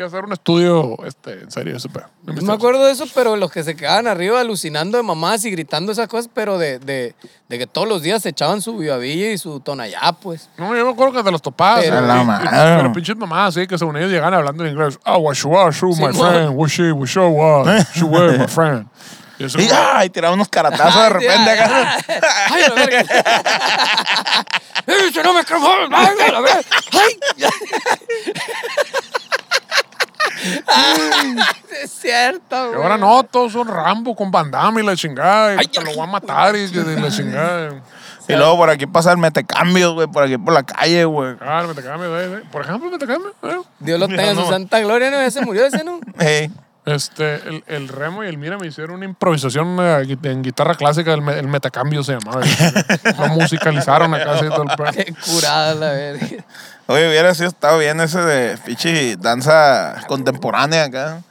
Hay que hacer un estudio este, en serio, ese pedo. No me acuerdo de eso, pero los que se quedaban arriba alucinando de mamás y gritando esas cosas, pero de, de, de que todos los días se echaban su vivavilla y su tonallá, pues. No, yo me acuerdo que te los topabas. Pero- y- La y- y- pero pinches mamás, sí, que según ellos llegan hablando en inglés. Ah, shoot, my friend. Are, shoot, way, my friend. Y eso Y, ay, tiraba unos caratazos de repente ay, acá. ay, la verga. ¡Eh, no me! ¡Ay, la verga! ¡Ay! Ay, es cierto, Y güey. ahora no, todos son Rambo con bandama y la chingada. Y Ay, te lo ay. voy a matar y, y la chingada. Y luego por aquí pasa el metecambios, güey, por aquí por la calle, güey. Ah, cambio, eh, eh. Por ejemplo, cambio. eh. Dios lo tenga en su No. santa gloria, ¿no? Ya se murió ese, ¿no? Ey. Este, el, el Remo y el Mira me hicieron una improvisación eh, en guitarra clásica, el, el metacambio se llamaba. Lo musicalizaron acá, así todo el pedo. Qué curada la verga. Oye, hubiera sido estado bien ese de pichi danza contemporánea acá.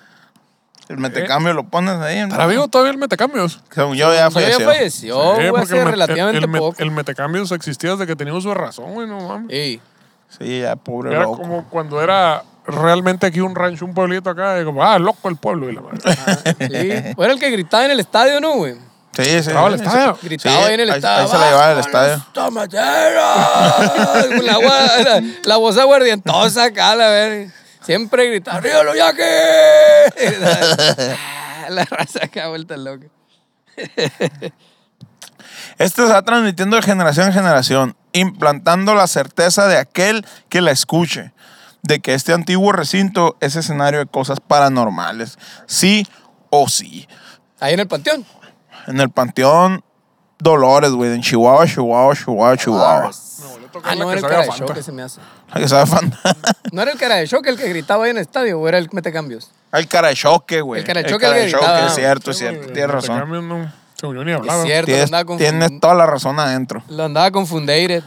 El metecambio lo pones ahí. ¿no? ¿Estará vivo todavía el metacambios? Según yo ya Yo ya falleció. falleció, Sí, güey, hace el, me- relativamente el, el, poco. el metacambios existía desde que teníamos su razón, güey, no mames. Ey, Sí, ya, pobre Era loco. como cuando era realmente aquí un rancho, un pueblito acá, y como, ah, loco el pueblo y la madre. sí. O era el que gritaba en el estadio, ¿no, güey? Sí, sí. Estaba el sí, estadio. Gritaba Sí, ahí en el ahí- estadio. Ahí se la llevaba al "¡Vámonos, estadio. tomateros!" Con la, gua- la, la voz aguardientosa acá, la verga. Siempre gritaba, ¡Río lo yaque! la raza acá vuelta loca. Este se va transmitiendo de generación en generación, implantando la certeza de aquel que la escuche, de que este antiguo recinto es escenario de cosas paranormales, sí o sí. Ahí en el panteón. En el Panteón Dolores, güey, en Chihuahua, Chihuahua, Chihuahua, Chihuahua. Ah, no, era el cara de show que se me hace. Ay, que sabe fan- No era el cara de show el que gritaba ahí en el estadio, o era el metecambios. El cara de choque, güey. El cara de El choque cara que de choque, gritaba. es cierto, es cierto. Tienes razón. cambian, no, se unió ni Es hablaba. cierto, lo Tienes, andaba, tienes toda la razón adentro. lo andaba confundido.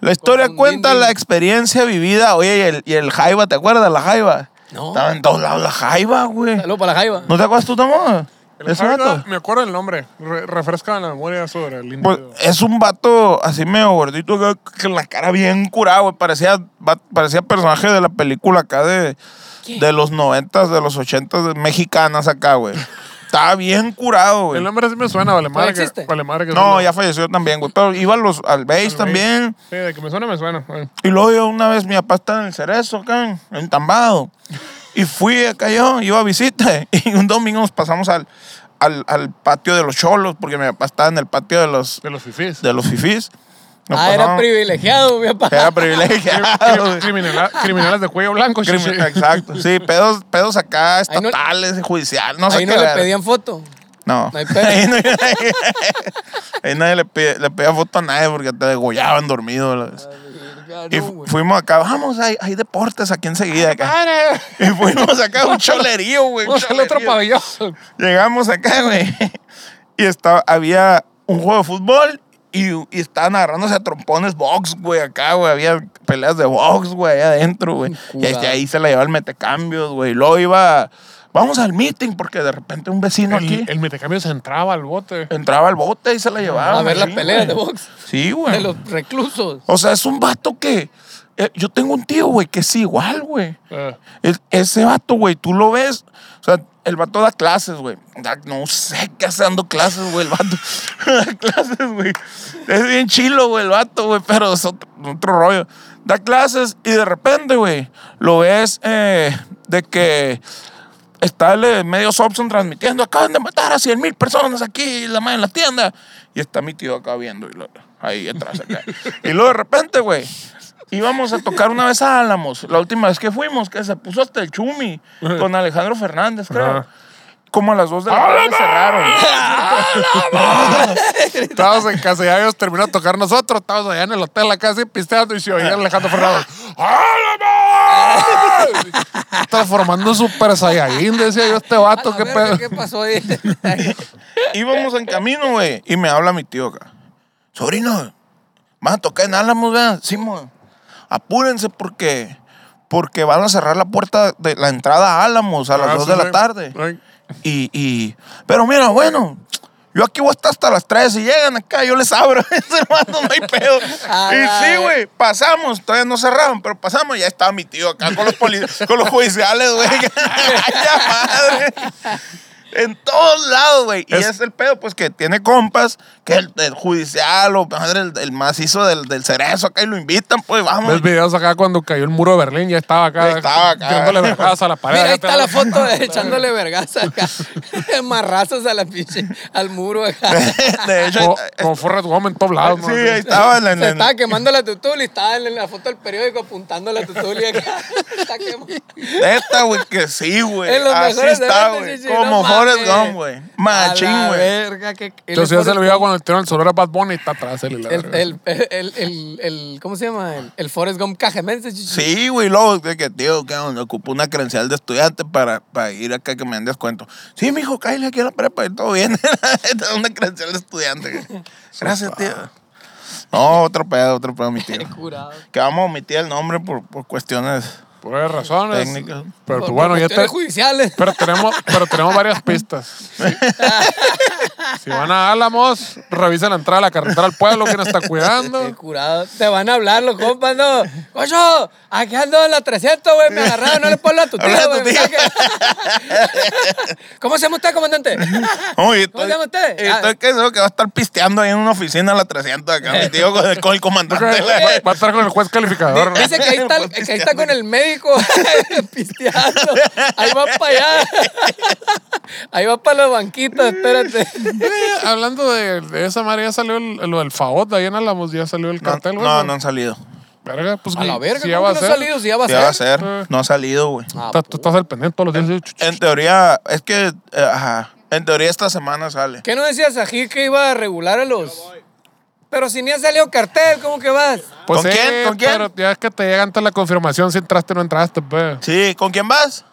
La historia cuenta la experiencia vivida. Oye, y el, y el Jaiba, ¿te acuerdas? La Jaiba. No. Estaba en todos lados la Jaiba, güey. Saludos para la jaiba. ¿No te acuerdas tú, Tamo? El Ese Jairo, vato. me acuerdo el nombre. Re- refresca la memoria sobre el Pues, es un vato así medio gordito, que- con la cara bien curada, güey. Parecía, parecía personaje de la película acá de, de los noventas, de los ochentas, de- mexicanas acá, güey. Estaba bien curado, güey. el nombre sí me suena, vale madre. Que, existe? vale madre que No, suena. ya falleció también, güey. Pero iba a los, al base también. Sí, de que me suena, me suena. Y luego yo una vez mi papá estaba en el cerezo acá, en- en Tambado. Y fui acá yo, iba a visita. Y un domingo nos pasamos al, al, al patio de los cholos, porque mi papá estaba en el patio de los, De los fifís. de los fifís. Nos Ah, era privilegiado, mi papá. Era privilegiado. criminales de cuello blanco. Crimi- chichi. Exacto, sí, pedos, pedos acá Ahí no- estatales, judiciales, no sé Ahí qué. no le pedían foto. No. no hay pedo. ahí, no- ahí nadie le, pide- le pedía foto a nadie porque te degollaban dormido. Y No, fuimos acá, vamos, hay, hay deportes aquí enseguida. Acá. Y fuimos acá a un cholerío, güey. al otro pabellón. Llegamos acá, güey. Y estaba, había un juego de fútbol y, y estaban agarrándose a trompones box, güey, acá, güey. Había peleas de box, güey, allá adentro, güey. Y ahí, se la llevaba el metecambios, güey. Y luego iba, vamos al meeting, porque de repente un vecino aquí El, metecambio se entraba al bote. entraba al bote y se la llevaba. A ver las peleas de box. Sí, güey. De los reclusos. O sea, es un vato que. eh, yo tengo un tío, güey, que es igual, güey. Eh, Es- ese vato, güey, tú lo ves. O sea, el vato da clases, güey. Da- No sé qué hace dando clases, güey, el vato. da clases, güey. Es bien chilo, güey, el vato, güey, pero es otro, otro rollo. Da clases y de repente, güey, lo ves eh, de que está el eh, medio Sobson transmitiendo. Acaban de matar a 100 mil personas aquí la madre en la tienda. Y está mi tío acá viendo, y lo- ahí atrás, acá. y luego de repente, güey, íbamos a tocar una vez a Álamos. La última vez que fuimos, que se puso hasta el chumi con Alejandro Fernández, creo. Ajá. Como a las 2 de la tarde cerraron. Estábamos en casa y ellos terminó de tocar nosotros. Estábamos allá en el hotel, acá así pisteando y se oía Alejandro formando un super saiyajin, decía yo, este vato, la qué verga, pedo. ¿Qué pasó ahí? Íbamos en camino, güey. Y me habla mi tío acá. Sobrino, van a tocar en Álamos, ¿verdad? Sí, mo. Apúrense porque, porque van a cerrar la puerta de la entrada a Álamos a las Ah, 2 sí, de la tarde. Y, y, pero mira, bueno, yo aquí voy a estar hasta las 3. Si llegan acá, yo les abro. Ese hermano, no hay pedo. A y sí, güey, pasamos. Todavía no cerraron, pero pasamos. Ya estaba mi tío acá con los, con los judiciales, güey. ¡Ay, ya madre! En todos lados, güey. Y Es- es el pedo, pues, que tiene compas, que el, el judicial o madre, el, el macizo del, del cerezo acá y lo invitan, pues, vamos. Ves videos acá cuando cayó el muro de Berlín, ya estaba acá. Estaba acá. Tirándole vergadas a la pared. Mira, ahí está la foto de echándole vergas acá. Marrazos a la pinche, al muro acá. De hecho, Como, Forrest Gump en todos lados. sí, ahí estaba en, en- Se estaba quemando la tutuli y estaba en la foto del periódico apuntando la tutuli acá. Está quemando. Neta, güey, que sí, güey. En los Así mejores está, güey. sí, sí, Como no Forrest mames. Gump, güey. Machín, güey. verga, que- Yo sí ya se lo veía cuando el tiro el sonoro a Bad Bunny y está atrás el, verga. el, el, el, el- ¿Cómo se llama? El, el Forrest Gump cajemense. chichi. Sí, güey, luego de que, tío, que ocupo una credencial de estudiante para, para ir acá que me den descuento. Sí, mijo, cállate aquí a la prepa y todo bien. Esta es una credencial de estudiante. Gracias, tío. No, otro pedo, otro pedo, mi tío. Qué curado. Que vamos a omitir el nombre por, por cuestiones Por varias razones. técnicas. Pero Por- pues, bueno, por ya te, judiciales. pero tenemos, pero tenemos varias pistas. Si van a Álamos, revisen la entrada a la carretera al pueblo, quién está Qué cuidando. curado. Te van a hablar los compas, ¿no? Coño, aquí ando en la 300, güey. Me agarraron, no le ponlo a tu Habla tío, a tu güey. ¿Cómo se llama usted, comandante? Oye, ¿Cómo se llama usted? Y Ah. estoy que creo que va a estar pisteando ahí en una oficina a la 300 acá, mi tío con el, con el comandante. Va a estar con el juez calificador. ¿no? Dice que ahí está, que ahí está con el médico México pisteando. Ahí va para allá. Ahí va para las banquitas, espérate. Hablando de, de esa madre, ya salió el- lo del Favot, ahí en Álamos, ya salió el No, cartel, güey. no, no han salido. Verga, pues A la verga, sí, ya ¿cómo va a no ser. ha salido? Si ya va a Ya va a ser. ser. Eh. No ha salido, güey. Ah, Estás- Tú estás al pendiente todos los días. En teoría, es que, eh, ajá, en teoría esta semana sale. ¿Qué no decías Ají que iba a regular a los...? Pero si ni ha salido cartel, ¿cómo que vas? Pues ¿Con sí, quién? ¿Con quién? Pero ya es que te llega antes la confirmación si entraste o no entraste, pues. Sí, ¿con quién vas?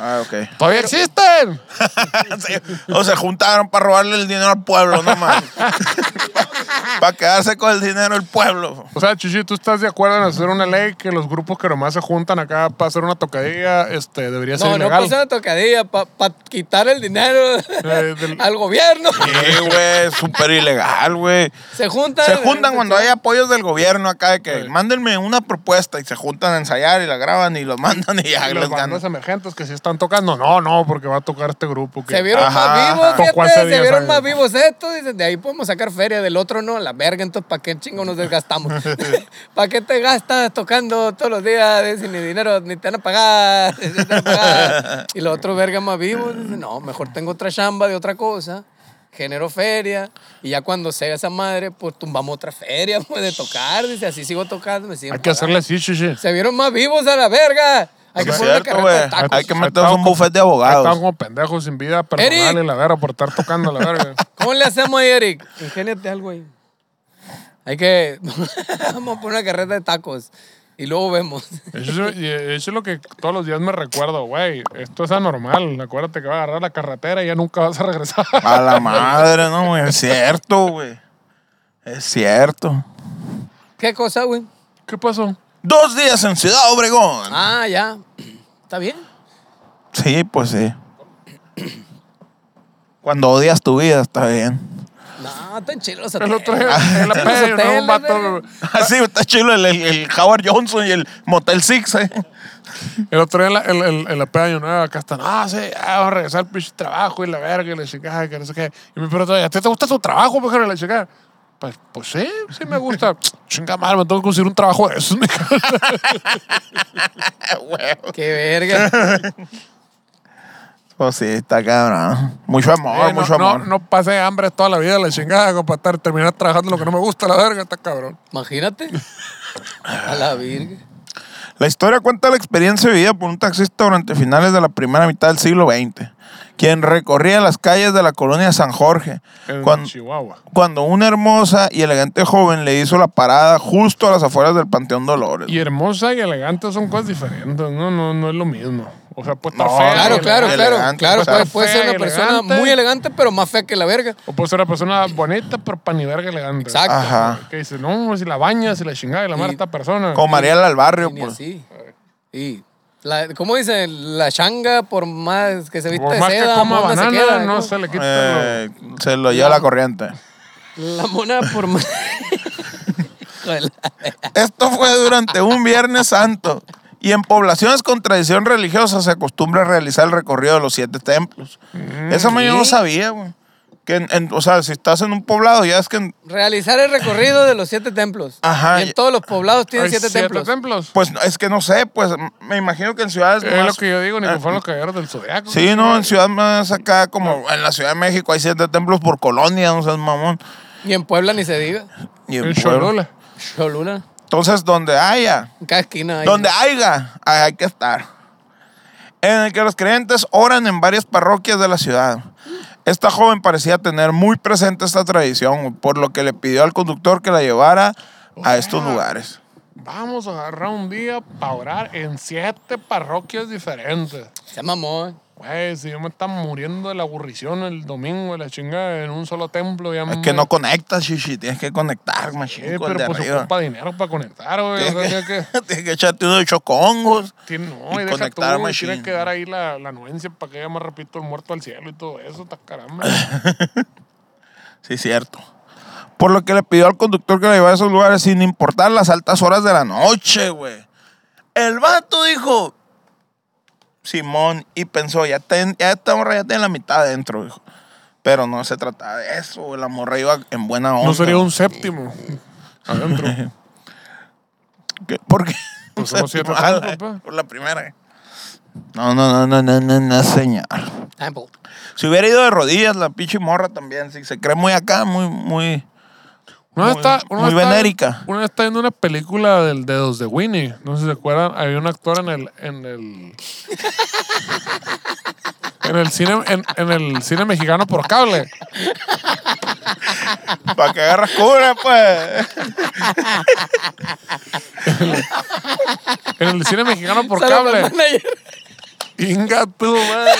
Ah, ok. ¿Todavía existen? Sí, O se juntaron para robarle el dinero al pueblo, no más. para quedarse con el dinero del pueblo. O sea, Chichi, ¿tú estás de acuerdo en hacer una ley que los grupos que nomás se juntan acá para hacer una tocadilla este, debería ser No, no ilegal? pasa una tocadilla para quitar el dinero Eh, del- al gobierno. Sí, güey, súper ilegal, güey. Se juntan. Se juntan cuando hay apoyos del gobierno acá de que mándenme una propuesta y se juntan a ensayar y la graban y los mandan y ya y les los ganan. bandas emergentes que sí están tocando. No, no, porque va a tocar este grupo. Que... Se vieron Ajá, más vivos, ajá. ¿Con cuál fíjate, se vieron sabes? más vivos estos. Dicen, de ahí podemos sacar feria, del otro no, la verga, entonces ¿para qué chingo nos desgastamos? ¿Para qué te gastas tocando todos los días sin ni dinero, ni te van a pagar? ni te van a pagar? Y los otros verga más vivos dicen, no, mejor tengo otra chamba de otra cosa, genero feria, y ya cuando sea esa madre, pues tumbamos otra feria pues, de tocar, dice, así sigo tocando, me siguen Hay que pagando. hacerle así, Chichi. Se vieron más vivos a la verga. Hay que cierto, carreta de güey. tacos. Hay que meternos estamos un buffet de abogados. Estaban como pendejos sin vida personal y la verga por estar tocando la verga. ¿Cómo le hacemos ahí, Eric? Ingéniate algo ahí. Hay que. Vamos a poner una carreta de tacos. Y luego vemos. Eso, es lo que todos los días me recuerdo, güey. Esto es anormal. Acuérdate que va a agarrar la carretera y ya nunca vas a regresar. A la madre, no, güey. Es cierto, güey. Es cierto. ¿Qué cosa, güey? ¿Qué pasó? Dos días en Ciudad Obregón. Ah, ya. ¿Está bien? Sí, pues sí. Cuando odias tu vida, está bien. No, están chilos. El otro hoteles. día en la Los playa, ¿no? hoteles, Un vato. güey. Así está chido el, el- el Howard Johnson y el Motel Six, eh. El otro día en la, en, en- en la Año Nuevo, acá están, ah, sí, vamos a regresar al pinche trabajo y la verga y la chingada, que no sé qué. Y me pregunto, ¿a ti te gusta tu trabajo, mujer? Y la chingada. Pues, pues sí, sí me gusta. Chinga madre, me tengo que conseguir un trabajo de mija. Qué verga. Pues sí, está cabrón. Mucho amor, Eh, no, mucho no, amor. no pasé hambre toda la vida, la chingada, como para estar, terminar trabajando lo que no me gusta, la verga, está cabrón. Imagínate. A la virgen. La historia cuenta la experiencia vivida por un taxista durante finales de la primera mitad del siglo XX, quien recorría las calles de la colonia San Jorge, En cuando, Chihuahua. cuando una hermosa y elegante joven le hizo la parada justo a las afueras del Panteón Dolores. Y hermosa y elegante son cosas diferentes, no, no, no es lo mismo. O sea, puede estar No, fea. Claro, y claro, claro. elegante, Claro, puede, puede ser y una persona elegante. muy elegante, pero más fea que la verga. O puede ser una persona bonita, pero pa' ni verga elegante. Exacto. Ajá. Que dice, no, si la bañas, si la chingada y la mata Y- esta persona. Como Mariela del Barrio, pues. así. Y, la, ¿cómo dicen? La changa, por más que se viste Por de más que seda, coma mona se banana, queda, no ¿cómo? se le quita. Eh, se lo lleva la corriente. La mona por más... La- Esto fue durante un Viernes Santo. Y en poblaciones con tradición religiosa se acostumbra a realizar el recorrido de los siete templos. Esa mañana yo no sabía, güey. Que en- en- o sea, si estás en un poblado, ya es que en- Realizar el recorrido de los siete templos. Ajá. Y en todos los poblados tienen Hay siete, templos. templos. Pues es que no sé, pues m- me imagino que en ciudades Es lo que yo digo, ni que Eh, fueron los caballeros del zodiaco. Sí, no, en ciudades más acá, como en la Ciudad de México, hay siete templos por colonia, no seas mamón. Y en Puebla ni se diga. Y en. Cholula. Cholula. Entonces, donde haya, En cada esquina hay. donde haya, ahí hay que estar. En el que los creyentes oran en varias parroquias de la ciudad. Esta joven parecía tener muy presente esta tradición, por lo que le pidió al conductor que la llevara a estos lugares. Vamos a agarrar un día para orar en siete parroquias diferentes. Se mamó. eh. Güey, si yo me estaba muriendo de la aburrición el domingo de la chingada en un solo templo, ya Es me- que no conectas, shishi, tienes que conectar, machín, el pero pues arriba. ocupa dinero para conectar, güey. O sea, Tienes tiene que, que, tienes que echarte unos chocongos. tiene- no, y y, deja tú, conectar machine. tiene que dar ahí la, la anuencia para que haya más repito el muerto al cielo y todo eso, está caramba. Sí, cierto. Por lo que le pidió al conductor que la llevara a esos lugares sin importar las altas horas de la noche, güey. El vato dijo, Simón, y pensó, ya, ten- ya esta morra ya tiene la mitad adentro, dijo. Pero no se trataba de eso. La morra iba en buena onda. No sería un séptimo adentro. ¿Qué? ¿Por qué? Pues somos siete Mala, tantos, pa. Por la primera. No, no, no, no, no, no, no, señor. Temple. Si hubiera ido de rodillas, la pinche morra también. Si se cree muy acá, muy, muy. Una está- una muy está- venérica. Una vez está viendo una película del Dedos de Winnie. No sé si se acuerdan. Había un actor en el. En el, en el cine, en, en el cine mexicano por cable. Para que agarras cura, pues. En el cine mexicano por cable. Inga tu madre.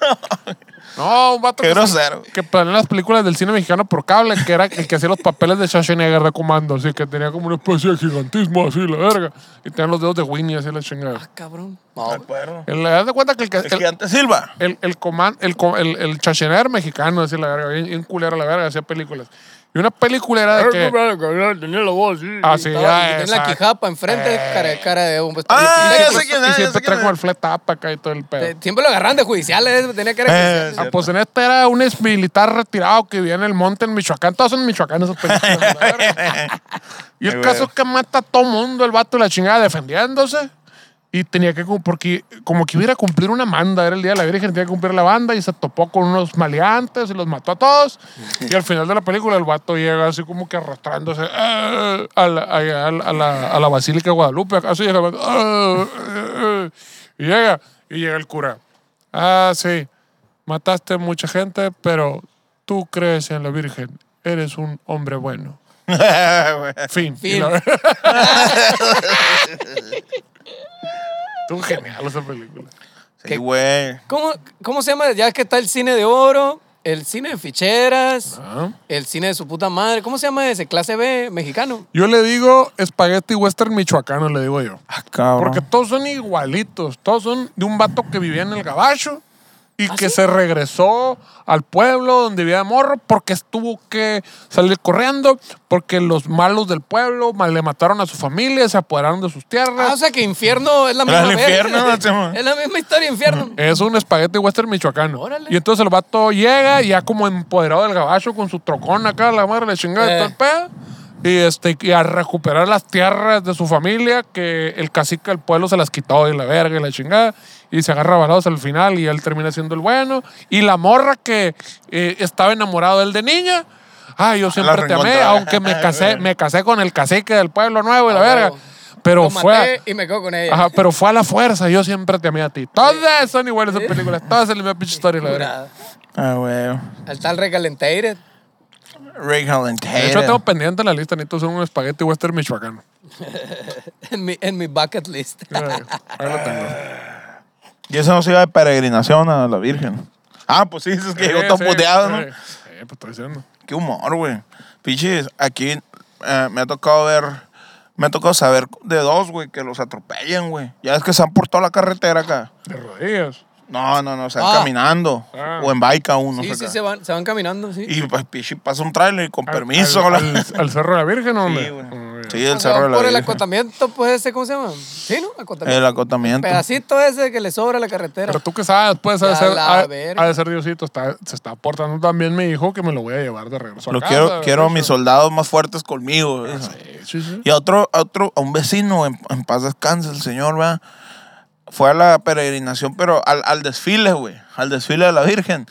No, un vato Qué que, grosero. que planea las películas del cine mexicano por cable, que era el que hacía los papeles de Schwarzenegger de comando, así que tenía como una especie de gigantismo, así, la verga. Y tenía los dedos de Winnie, así la chingada. Ah, cabrón. No, acuerdo. Le das de cuenta que el, que- El el, gigante Silva. el, el, coman- el, el, el Schwarzenegger mexicano, así la verga, bien, bien culero la verga, hacía películas. Y una película era de que... Tenía la voz, sí. Así, Estaba- ya, y Tiene la exacto. quijapa enfrente, cara, cara de un Ah, y ya siempre- sé quién y es, ya siempre trae como el fleta up acá y todo el pedo. Eh, Siempre lo agarran de judiciales, tenía que Eh, era Ah, pues en este era un ex militar retirado que vivía en el monte en Michoacán. Todos son Michoacán esas películas. la verga. y el caso es que mata a todo mundo el vato de la chingada defendiéndose. Y tenía que, porque como que iba a cumplir una manda, era el día de la Virgen, tenía que cumplir la banda y se topó con unos maleantes y los mató a todos. Y al final de la película el vato llega así como que arrastrándose "Ah", a, la, a, la- a la, a la Basílica de Guadalupe. Así llega el vato, "Ah", ah", y llega, y llega el cura. Ah, sí, mataste mucha gente, pero tú crees en la Virgen, eres un hombre bueno. Fin. Fin. Estuvo genial esa película. Sí, güey. ¿Cómo, ¿Cómo se llama? Ya que está el cine de oro, el cine de ficheras, Ah. el cine de su puta madre. ¿Cómo se llama ese? Clase B mexicano. Yo le digo espagueti western michoacano, le digo yo. Ah, cabrón. Porque todos son igualitos. Todos son de un vato que vivía en el gabacho y ¿Ah, que sí? se regresó al pueblo donde vivía de morro porque tuvo que salir corriendo, porque los malos del pueblo mal- le mataron a su familia, se apoderaron de sus tierras. Ah, o sea que infierno es la misma infierno. Es la misma historia, infierno. Es un espagueti western michoacano. Órale. Y entonces el vato llega ya como empoderado del gabacho con su trocón acá, la madre le chingada y Eh. todo el pedo. Y, este, y a recuperar las tierras de su familia que el cacique del pueblo se las quitó y la verga y la chingada. Y se agarra balados al final y él termina siendo el bueno. Y la morra que eh, estaba enamorado de él de niña. Ah, yo siempre te amé, aunque me casé, me casé con el cacique del pueblo nuevo y la Ah, verga. Pero Lo fue. a- y me quedo con ella. Ajá, pero fue a la fuerza. Yo siempre te amé a ti. Todas son iguales esas películas. Todas son la misma pinche historia, la verdad. Ah, güey. Al tal recalentated. Rick Holland De hecho, tengo pendiente en la lista. Necesito hacer un espagueti western michoacano. En mi, en mi bucket list. Ahí lo tengo. Y eso no se iba de peregrinación a la Virgen. Ah, pues sí, es que llegó Sí, todo sí, puteado, ¿no? sí. Sí, pues estoy diciendo. Qué humor, güey. Pichis, aquí eh, me ha tocado ver, me ha tocado saber de dos, güey, que los atropellan, güey. Ya es que se han por toda la carretera acá. De rodillas. No, no, no, se van Ah. caminando. Ah. O en bike uno. sí, sí, se van, se van caminando, sí. Y pues, pichi, pasa un trailer y con Al- permiso. Al, la- al- al Cerro de la Virgen, ¿o Sí, güey. Ah. Sí, el cerro de la por el acotamiento, pues ese, ¿cómo se llama? Sí, ¿no? Acotamiento. El acotamiento. Pedacito ese que le sobra a la carretera. Pero tú que sabes, puedes Ya ha de ser, ha, de ser Diosito. Está, se está aportando también mi hijo que me lo voy a llevar de regreso. a Lo casa, quiero, de quiero a mis soldados más fuertes conmigo. eso. Sí, sí, sí. Y a otro, a otro, a un vecino, en, en paz descanse el señor, ¿verdad? Fue a la peregrinación, pero al, al desfile, güey. Al desfile de la Virgen.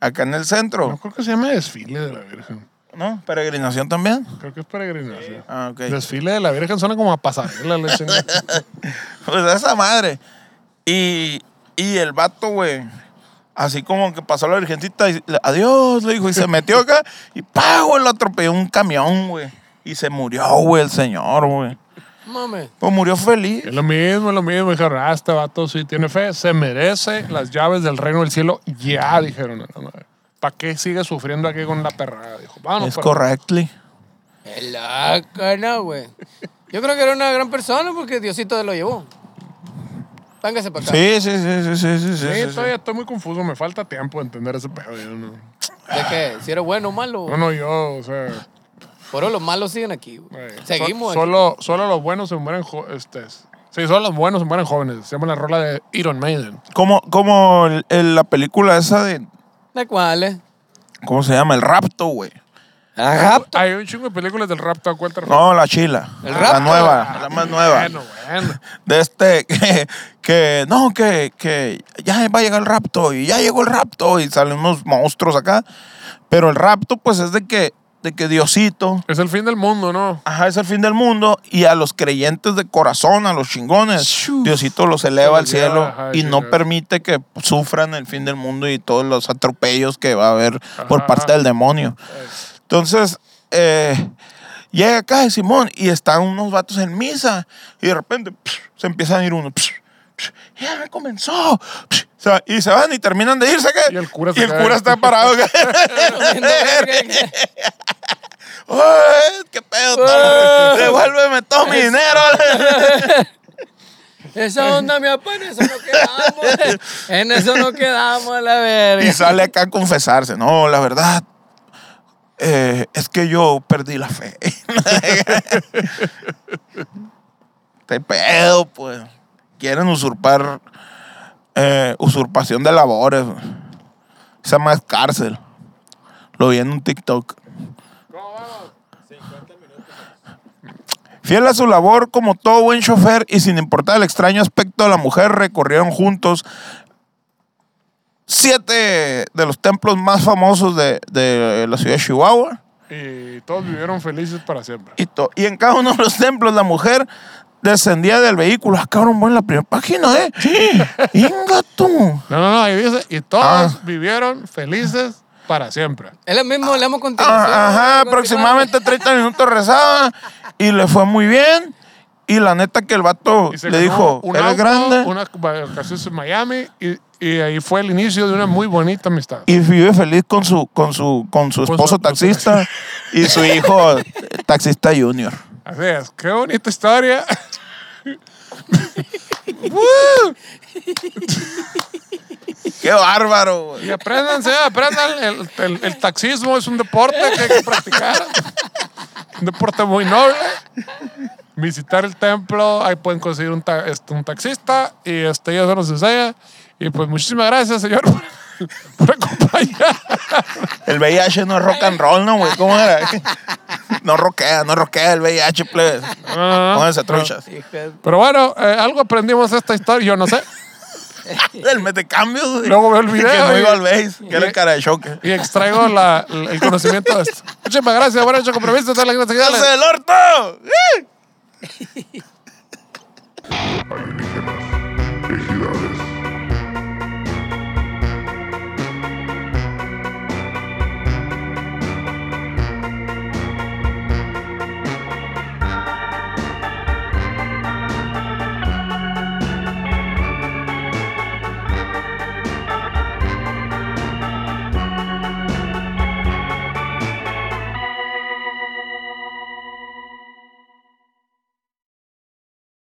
Acá en el No centro. creo que se llame desfile de la Virgen. ¿No? ¿Peregrinación también? Creo que es peregrinación. Ah, ok. Desfile de la Virgen suena como a pasarela. Pues esa madre. Y, y el vato, güey. Así como que pasó la virgencita y adiós, le dijo, y se metió acá y ¡pah! güey, lo atropelló un camión, güey. Y se murió, güey, el señor, güey. Mame. Pues murió feliz. Es lo mismo, es lo mismo. Dijeron, ah, este vato sí tiene fe, se merece las llaves del reino del cielo. Ya, dijeron. ¿Para qué sigue sufriendo aquí con la? Dijo, vámonos. Es para- correctly. Es loco, ¿no, güey? Yo creo que era una gran persona porque Diosito lo llevó. Véngase para acá. Sí, sí, sí, sí, sí, sí, sí, Sí, todavía estoy muy confuso. Me falta tiempo de entender ese pedo. Yo no, ¿De qué? Si era bueno o malo. no, no, yo, o sea... Por eso los malos siguen aquí. güey. eh, Seguimos so- aquí. solo, solo los buenos se mueren este, Sí, solo los buenos se mueren jóvenes. Se llama la rola de Iron Maiden. Como, como el- el- la película esa de. ¿De cuáles? ¿Cómo se llama? El rapto, güey. Rapto. Hay un chingo de películas del rapto. ¿Cuál te No, la chila. El La rapto. nueva, la más nueva. Bueno, bueno. de este que, que no, que, que ya va a llegar el rapto y ya llegó el rapto y salen unos monstruos acá. Pero el rapto, pues es de que, de que Diosito, Es el fin del mundo, ¿no? ajá, es el fin del mundo y a los creyentes de corazón, a los chingones, Shoo. Diosito los eleva al cielo ajá, y no permite que sufran el fin del mundo y todos los atropellos que va a haber por Ajá. parte del demonio. Entonces, eh, llega acá de Simón y están unos vatos en misa y de repente psh, se empiezan a ir unos. psh, psh, ya comenzó. Psh, se va- y se van y terminan de irse. ¿qué? Y el cura se Y el cae. cura está parado. ¿qué? Uy, ¿Qué pedo? Devuélveme todo mi dinero. Esa onda, mi papá, en eso no quedamos. En eso no quedamos, la verga. y sale acá a confesarse. No, la verdad. eh, es que yo perdí la fe. Este pedo, pues. Quieren usurpar. Eh, usurpación de labores. Se llama es cárcel. Lo vi en un TikTok. Fiel a su labor como todo buen chofer y sin importar el extraño aspecto de la mujer, recorrieron juntos siete de los templos más famosos de, de la ciudad de Chihuahua. Y todos vivieron felices para siempre. Y, to- y en cada uno de los templos la mujer descendía del vehículo. Ah, cabrón, bueno, la primera página, ¿eh? ¡Inga tú! No, no, no, ahí dice, y todos Ah. vivieron felices para siempre. Es lo mismo, leemos continuación. Ah, ajá, aproximadamente 30 minutos rezaba y le fue muy bien. Y la neta que el vato le dijo, un eres auto, grande Una vacaciones en Miami y, y ahí fue el inicio de una muy bonita amistad. y vive feliz con su, con su, con su esposo su- con su taxista y su hijo taxista junior. Así es, qué bonita historia. ¡Qué bárbaro! güey! Y apréndanse, aprendan. El, el- el taxismo es un deporte que hay que practicar. Un deporte muy noble. Visitar el templo, ahí pueden conseguir un, ta- este, un taxista y este, ya se nos enseña. Y pues muchísimas gracias, señor, por acompañar. El VIH no es rock and roll, ¿no, güey? ¿Cómo era? No roquea, no roquea el VIH, plebes. No, no, no. Pónganse truchas. Hijo de- Pero bueno, eh, algo aprendimos de esta historia, yo no sé. El metecambio, güey. Luego veo el video Que no y- iba al base, que era y- el cara de choque. Y extraigo la- el conocimiento de esto. Muchísimas gracias, buenas noches, compromiso, las gracias. ¡Hace el orto! ¡Eh!